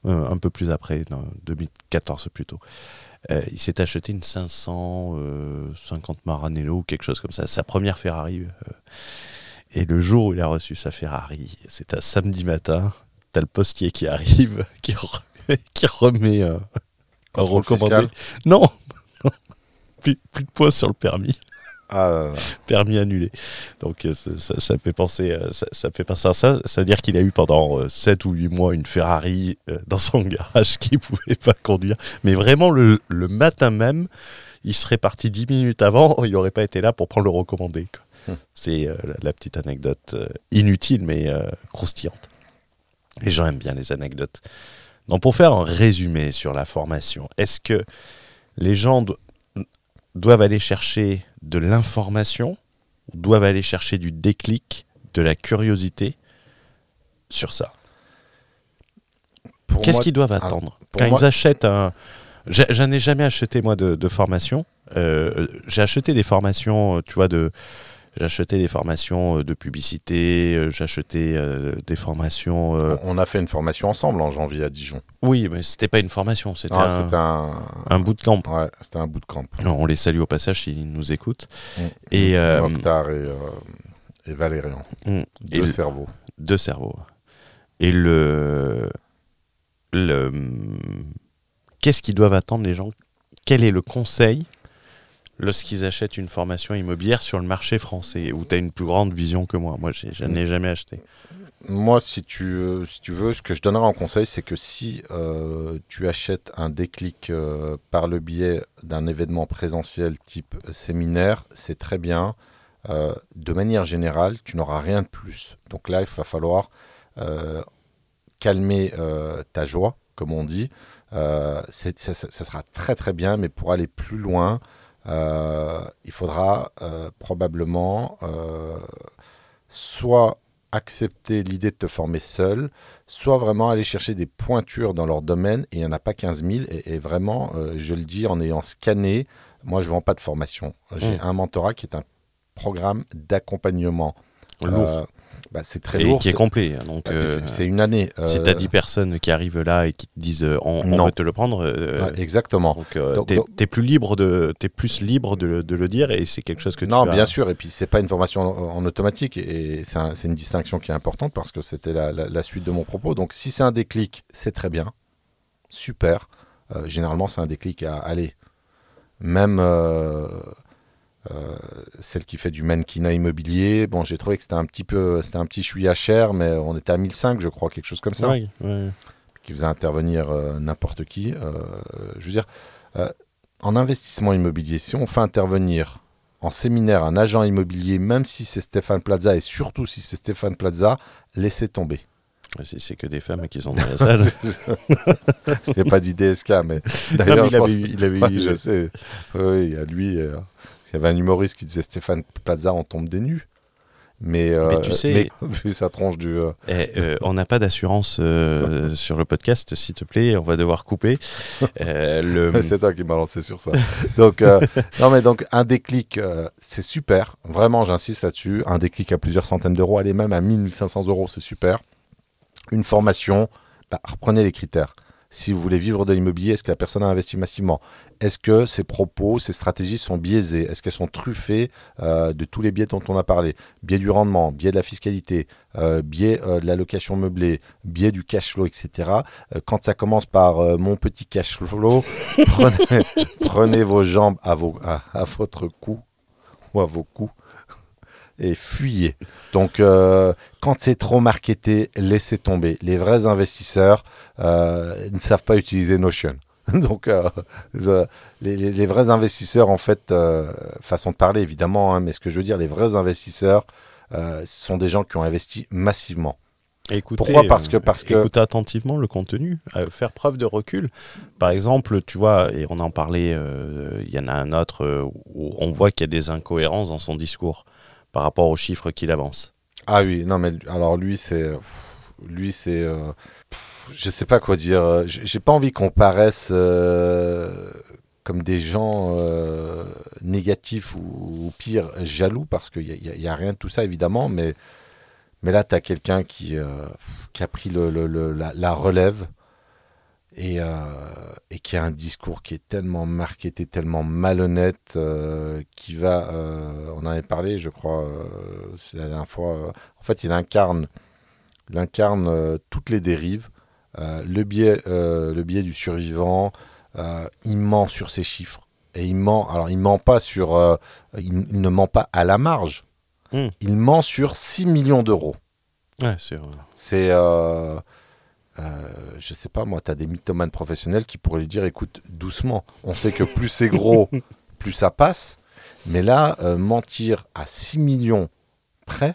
euh, un peu plus après, non, 2014 plutôt. Il s'est acheté une 550 Maranello ou quelque chose comme ça, sa première Ferrari. et le jour où il a reçu sa Ferrari, c'est un samedi matin, t'as le postier qui arrive, qui, re- qui remet un recommandé. Non, plus, plus de points sur le permis Ah là là. permis annulé. Donc euh, ça, fait penser, euh, ça, fait penser à ça. Ça veut dire qu'il a eu pendant 7 ou 8 mois une Ferrari euh, dans son garage qu'il pouvait pas conduire. Mais vraiment, le, le matin même, il serait parti 10 minutes avant, il n'aurait pas été là pour prendre le recommandé. Hmm. C'est euh, la, petite anecdote euh, inutile mais euh, croustillante. Les gens aiment bien les anecdotes. Donc pour faire un résumé sur la formation, est-ce que les gens doivent aller chercher de l'information, doivent aller chercher du déclic, de la curiosité sur ça Qu'est-ce qu'ils doivent attendre Quand moi- ils achètent un... J'en ai jamais acheté, moi, de, de formation. Euh, j'ai acheté des formations, euh, tu vois, de... Acheté des formations euh, de publicité, euh, acheté euh, des formations... On a fait une formation ensemble en janvier à Dijon. Oui, mais c'était pas une formation, c'était Ah, un, un, un bootcamp. ouais, c'était un bootcamp. On les salue au passage s'ils nous écoutent. Mm. Et, euh, Mokhtar et, euh, et Valérian. Mm. Et Deux le- cerveaux. deux cerveaux. Et le. le Qu'est-ce qu'ils doivent attendre les gens? Quel est le conseil lorsqu'ils achètent une formation immobilière sur le marché français où tu as une plus grande vision que moi Moi, je n'ai jamais acheté. Moi, si tu, euh, si tu veux, ce que je donnerais en conseil, c'est que si euh, tu achètes un déclic euh, par le biais d'un événement présentiel type séminaire, c'est très bien. De manière générale, tu n'auras rien de plus. Donc là, il va falloir calmer ta joie, comme on dit. Ça, ça- sera très très bien, mais pour aller plus loin, il faudra euh, probablement euh, soit accepter l'idée de te former seul, soit vraiment aller chercher des pointures dans leur domaine, et il n'y en a pas 15 000, et, et vraiment, euh, je le dis en ayant scanné, moi je ne vends pas de formation. J'ai Mm. un mentorat qui est un programme d'accompagnement. Lourd. Euh, Bah, c'est très et lourd. qui est complet. hein, Donc, bah, euh, c'est- une année. si tu as 10 personnes qui arrivent là et qui te disent euh, on, on Non. veut te le prendre, euh, ouais, exactement. donc, donc- t'es plus libre de, plus libre de, de le dire et c'est quelque chose que non, tu vas- bien sûr. Et puis, c'est pas une formation en, en automatique. Et c'est un- c'est une distinction qui est importante parce que c'était la, la- la suite de mon propos. Donc, si c'est un déclic, c'est très bien. Super. Généralement, c'est un déclic à aller. Même euh, celle qui fait du mannequinat immobilier, bon, j'ai trouvé que c'était un petit peu, c'était un petit chouïa cher, mais on était à 1005, je crois, quelque chose comme ça. Ouais, ouais. qui faisait intervenir euh, n'importe qui. Euh, je veux dire, euh, en investissement immobilier, si on fait intervenir en séminaire un agent immobilier, même si c'est Stéphane Plaza, et surtout si c'est Stéphane Plaza, laissez tomber. Si c'est que des femmes qui sont dans la salle. Je n'ai pas dit DSK, mais d'ailleurs, mais il avait eu- il avait Ouais, eu- je sais. Oui, a lui. Il y avait un humoriste qui disait Stéphane Plaza, on tombe des nues. Mais, euh, tu sais- mais vu sa tronche du. euh, Eh, euh, on n'a pas d'assurance sur le podcast, s'il te plaît, on va devoir couper. Le... C'est toi qui m'as lancé sur ça. donc, non, mais donc, un déclic, c'est super. Vraiment, j'insiste là-dessus. Un déclic à plusieurs centaines d'euros, allez même à 1000, 1500 euros, c'est super. Une formation, bah, reprenez les critères. Si vous voulez vivre de l'immobilier, est-ce que la personne a investi massivement? Est-ce que ses propos, ses stratégies sont biaisées? Est-ce qu'elles sont truffées euh, de tous les biais dont on a parlé? Biais du rendement, biais de la fiscalité, euh, biais euh, de la location meublée, biais du cash flow, etc. Quand ça commence par mon petit cash flow, prenez, vos jambes à, à votre cou ou à vos coups et fuyez. Donc, euh, quand c'est trop marketé, laissez tomber. Les vrais investisseurs euh, ne savent pas utiliser Notion. Donc, euh, le- les, les- les vrais investisseurs, en fait, façon de parler évidemment, hein, mais ce que je veux dire, les vrais investisseurs sont des gens qui ont investi massivement. Écoutez, Pourquoi? Parce que- parce que- écoutez attentivement le contenu, euh, faire preuve de recul. Par exemple, tu vois, et on en parlait, euh, il y en a un autre euh, où on voit qu'il y a des incohérences dans son discours par rapport aux chiffres qu'il avance. Ah oui, non, mais alors lui, c'est. Lui, c'est. euh, je sais pas quoi dire. J'ai pas envie qu'on paraisse euh, comme des gens euh, négatifs ou, pire, jaloux, parce qu'il n'y a, y a rien de tout ça, évidemment, mais, mais là, tu as quelqu'un qui, euh, qui a pris la relève et, euh, et qui a un discours qui est tellement marketé, tellement malhonnête, euh, qui va, euh, on en avait parlé, je crois, euh, la dernière fois. en fait, il incarne, il incarne toutes les dérives, le biais, le biais du survivant. il ment sur ses chiffres et il ment. Alors, il ment pas sur, il, il ne ment pas à la marge. Hmm. Il ment sur 6 millions d'euros. Ouais. C'est. Euh, je sais pas, moi, tu as des mythomanes professionnels qui pourraient lui dire écoute, doucement. On sait que plus c'est gros, plus ça passe. Mais là, euh, mentir à 6 millions près,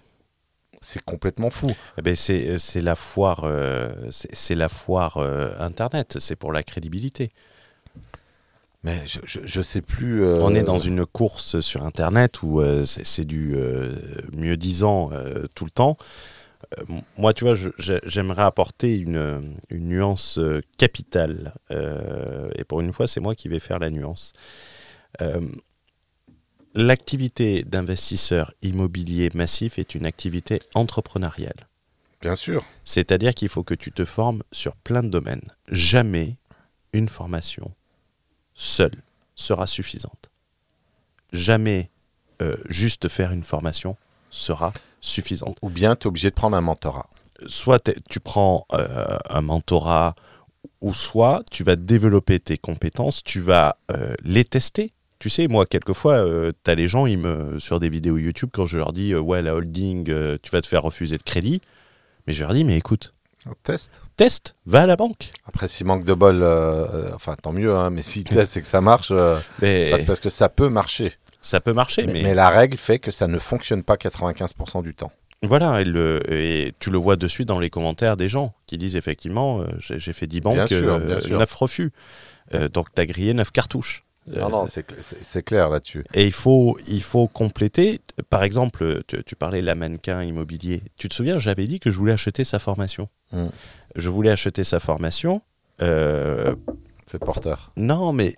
c'est complètement fou. Eh ben, c'est euh, c'est la foire, euh, c'est c'est la foire euh, Internet, c'est pour la crédibilité. Mais je, je, je sais plus. euh, On est dans une course sur Internet où euh, c'est c'est du euh, mieux disant euh, tout le temps. Euh, moi, tu vois, j'aimerais apporter une, une nuance euh, capitale. Euh, et pour une fois, c'est moi qui vais faire la nuance. Euh, L'activité d'investisseur immobilier massif est une activité entrepreneuriale. Bien sûr. C'est-à-dire qu'il faut que tu te formes sur plein de domaines. Jamais une formation seule sera suffisante. Jamais euh, juste faire une formation sera suffisante. Ou bien tu es obligé de prendre un mentorat. Soit tu prends euh, un mentorat, ou soit tu vas développer tes compétences, tu vas euh, les tester. Tu sais, moi, quelquefois, tu as les gens, ils me, sur des vidéos YouTube, quand je leur dis, euh, ouais, la holding, euh, tu vas te faire refuser de crédit, mais je leur dis, mais écoute, On teste. teste, va à la banque. Après, s'il manque de bol, euh, euh, enfin tant mieux, hein, mais s'il teste et que ça marche, euh, Mais parce- parce que ça peut marcher. Ça peut marcher, Mais, mais, mais la règle fait que ça ne fonctionne pas 95% du temps. voilà, et, le- et tu le vois de suite dans les commentaires des gens qui disent effectivement, euh, j'ai fait 10 banques, sûr, euh, bien sûr. 9 refus. Euh, donc tu as grillé 9 cartouches. Euh, Non, non, c'est cl- c'est c'est clair là-dessus. Et il faut, il faut compléter. Par exemple, tu, tu parlais la mannequin immobilier. Tu te souviens, j'avais dit que je voulais acheter sa formation. Mm. Je voulais acheter sa formation. euh, C'est porteur. Non, mais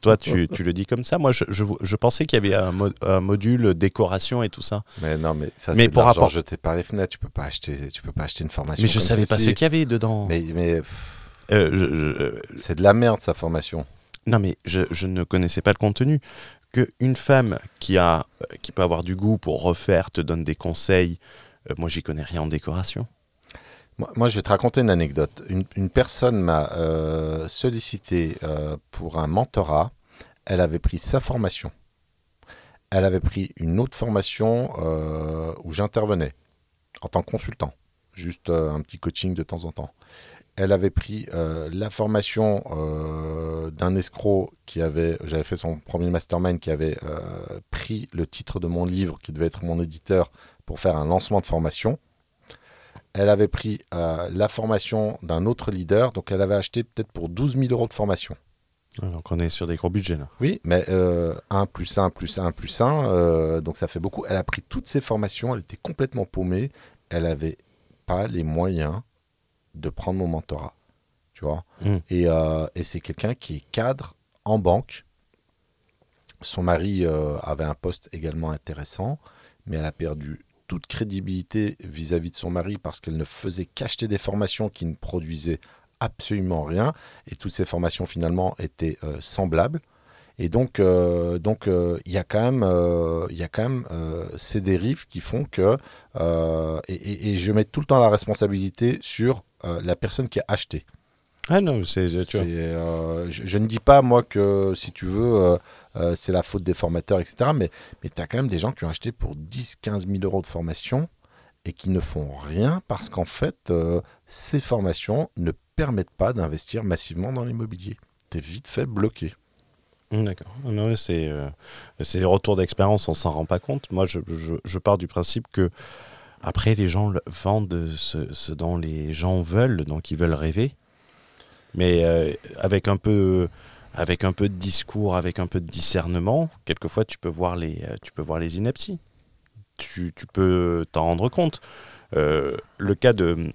toi, tu, tu le dis comme ça. Moi, je, je, je pensais qu'il y avait un, mo- un module décoration et tout ça. Mais non, mais ça, Mais pour rapport- jeté par les fenêtres. Tu peux pas acheter, tu peux pas acheter une formation. Mais je comme savais pas ce qu'il y avait dedans. Mais, mais Euh, euh, c'est de la merde, sa formation. non, mais je, je ne connaissais pas le contenu. Que une femme qui a, euh, qui peut avoir du goût pour refaire te donne des conseils. euh, moi, j'y connais rien en décoration. Moi, je vais te raconter une anecdote. Une, personne m'a euh, sollicité euh, pour un mentorat. Elle avait pris sa formation. Elle avait pris une autre formation euh, où j'intervenais en tant que consultant. Juste un petit coaching de temps en temps. Elle avait pris la formation d'un escroc qui avait, j'avais fait son premier mastermind, qui avait pris le titre de mon livre, qui devait être mon éditeur, pour faire un lancement de formation. Elle avait pris euh, la formation d'un autre leader, donc elle avait acheté peut-être pour 12 000 euros de formation. Ah, Donc, on est sur des gros budgets là. Oui, mais euh, 1 plus 1 plus 1 plus 1, euh, donc ça fait beaucoup. Elle a pris toutes ses formations, elle était complètement paumée. Elle n'avait pas les moyens de prendre mon mentorat. Tu vois? Mm. Et, euh, et c'est quelqu'un qui est cadre en banque. Son mari avait un poste également intéressant, mais elle a perdu toute crédibilité vis-à-vis de son mari parce qu'elle ne faisait qu'acheter des formations qui ne produisaient absolument rien et toutes ces formations finalement étaient euh, semblables. Et donc, euh, donc euh, il y a quand même, ces dérives qui font que, et, je mets tout le temps la responsabilité sur la personne qui a acheté. Ah non, c'est. tu vois. C'est, euh, je, je ne dis pas, moi, que si tu veux, euh, euh, c'est la faute des formateurs, etc. Mais, mais tu as quand même des gens qui ont acheté pour 10, 15 000 euros de formation et qui ne font rien parce qu'en fait, ces formations ne permettent pas d'investir massivement dans l'immobilier. Tu es vite fait bloqué. Mm, D'accord. Non, mais c'est c'est les retours d'expérience, on s'en rend pas compte. Moi, je, je- je pars du principe que après, les gens vendent ce, ce dont les gens veulent, donc ils veulent rêver, mais euh, avec un peu avec un peu de discours, avec un peu de discernement, quelquefois tu peux voir les euh, tu peux voir les inepties. Tu, tu peux t'en rendre compte. Euh, le cas de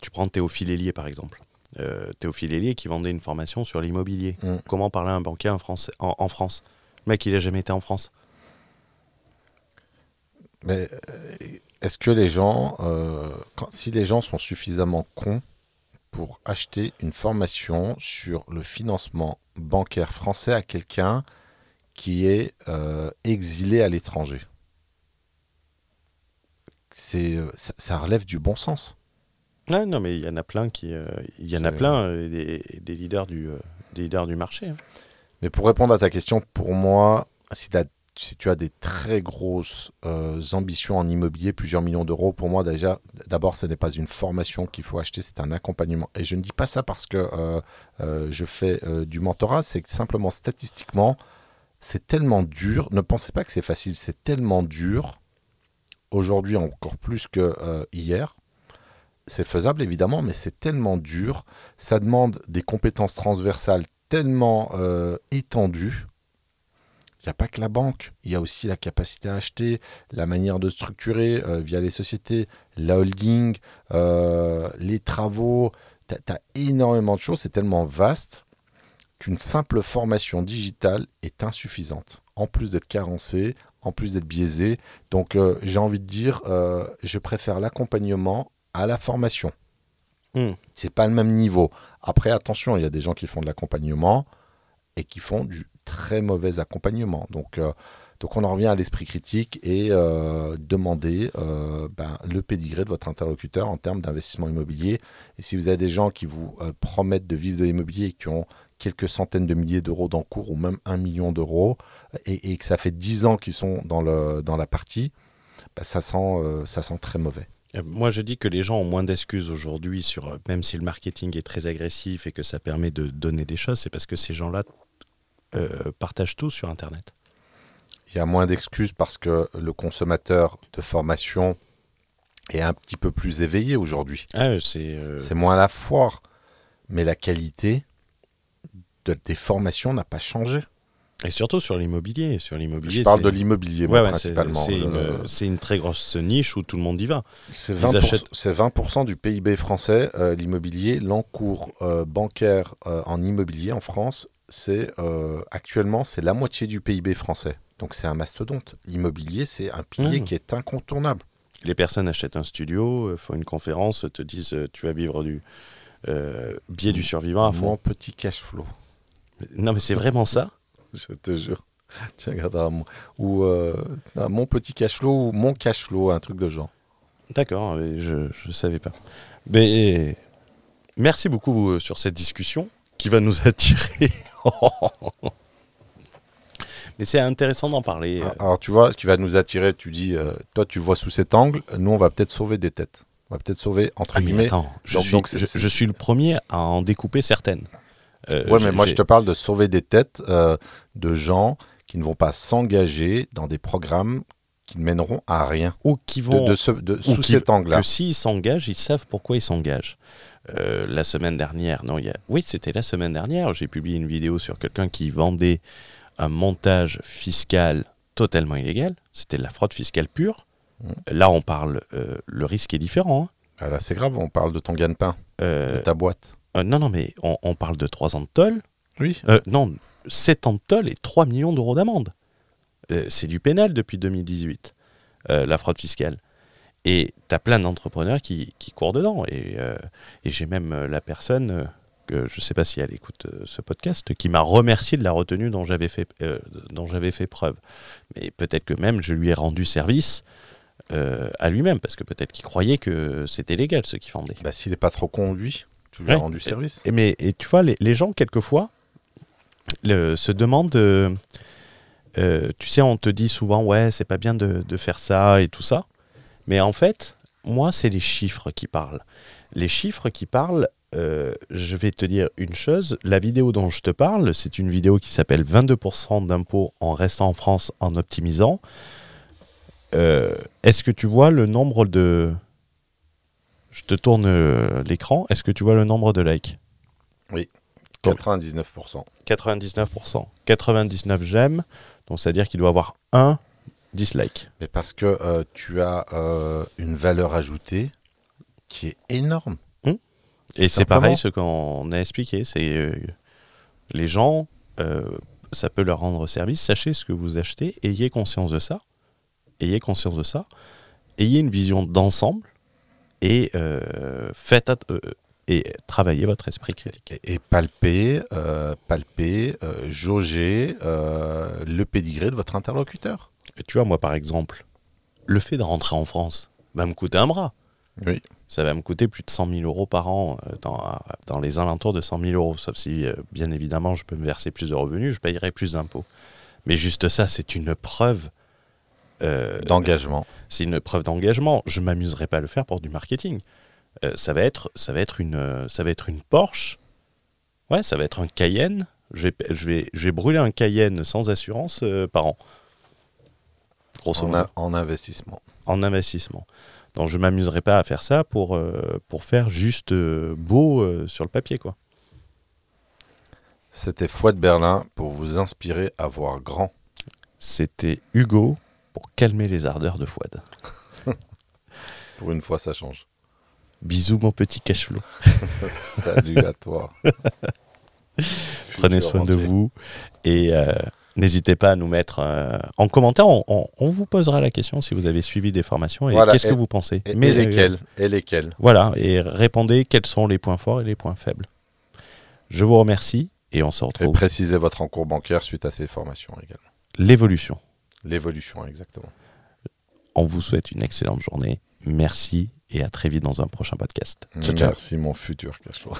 tu prends Théophile Hélier par exemple. Euh, Théophile Hélier qui vendait une formation sur l'immobilier. Mm. Comment parler à un banquier en, France, en, en France? Le mec, il a jamais été en France. Mais est-ce que les gens, quand- si les gens sont suffisamment cons pour acheter une formation sur le financement bancaire français à quelqu'un qui est euh, exilé à l'étranger C'est, euh, ça, ça relève du bon sens. Ouais, non, mais il y en a plein qui, euh, il y en a plein euh, des, des leaders du, des leaders du marché. hein. Mais pour répondre à ta question, pour moi, si, t'as- si tu as des très grosses euh, ambitions en immobilier, plusieurs millions d'euros, pour moi déjà, d'abord, ce n'est pas une formation qu'il faut acheter, c'est un accompagnement. Et je ne dis pas ça parce que euh, euh, je fais du mentorat, c'est simplement statistiquement, c'est tellement dur. Ne pensez pas que c'est facile, c'est tellement dur. Aujourd'hui, encore plus que hier. C'est faisable évidemment, mais c'est tellement dur. Ça demande des compétences transversales tellement étendues. N'y a pas que la banque, il y a aussi la capacité à acheter, la manière de structurer euh, via les sociétés, la holding, euh, les travaux. Tu as, énormément de choses, c'est tellement vaste qu'une simple formation digitale est insuffisante. En plus d'être carencée, en plus d'être biaisée. Donc euh, j'ai envie de dire, je préfère l'accompagnement à la formation. Hmm. C'est pas le même niveau. Après, attention, il y a des gens qui font de l'accompagnement et qui font du très mauvais accompagnement. Donc, euh, donc on en revient à l'esprit critique et euh, demander euh, ben, le pédigré de votre interlocuteur en termes d'investissement immobilier. Et si vous avez des gens qui vous euh, promettent de vivre de l'immobilier et qui ont quelques centaines de milliers d'euros d'encours ou même un million d'euros et, que ça fait 10 ans qu'ils sont dans, le, dans la partie, ben, ça, sent, ça sent très mauvais. Moi, je dis que les gens ont moins d'excuses aujourd'hui, sur même si le marketing est très agressif et que ça permet de donner des choses, c'est parce que ces gens-là euh, partagent tout sur Internet. Il y a moins d'excuses parce que le consommateur de formation est un petit peu plus éveillé aujourd'hui. Ah, c'est euh, C'est moins la foire, mais la qualité de- des formations n'a pas changé. Et surtout sur l'immobilier. Sur l'immobilier, Je parle c'est- de l'immobilier, Ouais, ouais, principalement. c'est Euh, une, c'est une très grosse niche où tout le monde y va. C'est Ils 20%, achètent- c'est 20% du PIB français, euh, l'immobilier. L'encours euh, bancaire euh, en immobilier en France, c'est euh, actuellement c'est la moitié du PIB français. Donc c'est un mastodonte. L'immobilier, c'est un pilier Mmh. qui est incontournable. Les personnes achètent un studio, euh, font une conférence, te disent euh, tu vas vivre du euh, biais du survivant à fond. Mon petit cash flow, Non, mais c'est vraiment ça? je te jure. Tu regarderas mon- ou euh, mon petit cash flow ou mon cash flow, un truc de genre. D'accord, je ne savais pas. Mais merci beaucoup sur cette discussion qui va nous attirer. mais c'est intéressant d'en parler. euh. Alors tu vois, ce qui va nous attirer, tu dis, euh, toi tu vois sous cet angle, nous on va peut-être sauver des têtes. On va peut-être sauver entre Ah, mais guillemets. attends, je, donc- suis, donc je, suis le premier à en découper certaines. Euh, Ouais, mais moi je te parle de sauver des têtes euh, de gens qui ne vont pas s'engager dans des programmes qui ne mèneront à rien. Ou qui vont de ce- de- ou sous qui- cet angle-là. que s'ils s'engagent, ils savent pourquoi ils s'engagent. Euh, la semaine dernière, non, il y a... oui, c'était la semaine dernière, j'ai publié une vidéo sur quelqu'un qui vendait un montage fiscal totalement illégal. C'était de la fraude fiscale pure. Mhm. Là, on parle, euh, le risque est différent. hein. Ah, là c'est grave, on parle de ton gagne-pain, Euh, de ta boîte. non, non, mais on, on parle de 3 ans de tôle. Oui. Non, 7 ans de tôle et 3 millions d'euros d'amende. Euh, c'est du pénal depuis 2018, euh, la fraude fiscale. Et tu as plein d'entrepreneurs qui, qui courent dedans. Et, euh, et j'ai même la personne, que je ne sais pas si elle écoute euh, ce podcast, qui m'a remercié de la retenue dont j'avais fait, euh, dont j'avais fait preuve. Mais peut-être que même je lui ai rendu service euh, à lui-même, parce que peut-être qu'il croyait que c'était légal ce qu'il vendait. Bah, S'il n'est pas trop conduit, tu lui as rendu service. Et, mais, et tu vois, les, les gens, quelquefois, le- se demandent. Euh, tu sais, on te dit souvent, ouais, c'est pas bien de, de faire ça et tout ça. Mais en fait, moi, c'est les chiffres qui parlent. Les chiffres qui parlent, euh, je vais te dire une chose. La vidéo dont je te parle, c'est une vidéo qui s'appelle 22% d'impôts en restant en France en optimisant. Euh, Est-ce que tu vois le nombre de. Je te tourne l'écran. Est-ce que tu vois le nombre de likes? 99%. 99%. 99 j'aime, donc c'est-à-dire qu'il doit avoir un dislike. Mais parce que euh, tu as euh, une valeur ajoutée qui est énorme. Et c'est pareil ce qu'on a expliqué, c'est euh, les gens, ça peut leur rendre service, sachez ce que vous achetez, ayez conscience de ça, ayez conscience de ça, ayez une vision d'ensemble et faites et travaillez votre esprit critique. Et, et palper, euh, palper, euh, jauger euh, le pédigré de votre interlocuteur. Et tu vois, moi par exemple, le fait de rentrer en France va me coûter un bras. Oui. ça va me coûter plus de 100 000 euros par an, dans, dans les alentours de 100 000 euros. Sauf si, bien évidemment, je peux me verser plus de revenus, je payerai plus d'impôts. Mais juste ça, c'est une preuve. euh, D'engagement. c'est une preuve d'engagement. Je m'amuserai pas à le faire pour du marketing. Euh, ça va être, ça va être une, euh, ça va être une Porsche. Ouais, ça va être un Cayenne. Je vais, je vais, je vais brûler un Cayenne sans assurance euh, par an. Grosso En, modo en investissement. en investissement. Donc je m'amuserai pas à faire ça pour, euh, pour faire juste beau sur le papier. quoi. C'était Fouad Berlin pour vous inspirer à voir grand. C'était Hugo pour calmer les ardeurs de Fouad. Pour une fois, ça change. Bisous mon petit cash flow. Salut à toi. Prenez soin de vous et euh, n'hésitez pas à nous mettre euh, en commentaire. On, on- on vous posera la question si vous avez suivi des formations et Voilà, qu'est-ce et- que vous pensez. Et, Mais, et euh, lesquels Et lesquels Voilà, et répondez quels sont les points forts et les points faibles. Je vous remercie et on se Et retrouve. précisez votre encours bancaire suite à ces formations également. L'évolution. L'évolution, exactement. On vous souhaite une excellente journée. Merci et à très vite dans un prochain podcast. Ciao, ciao. Merci, mon futur cash flow.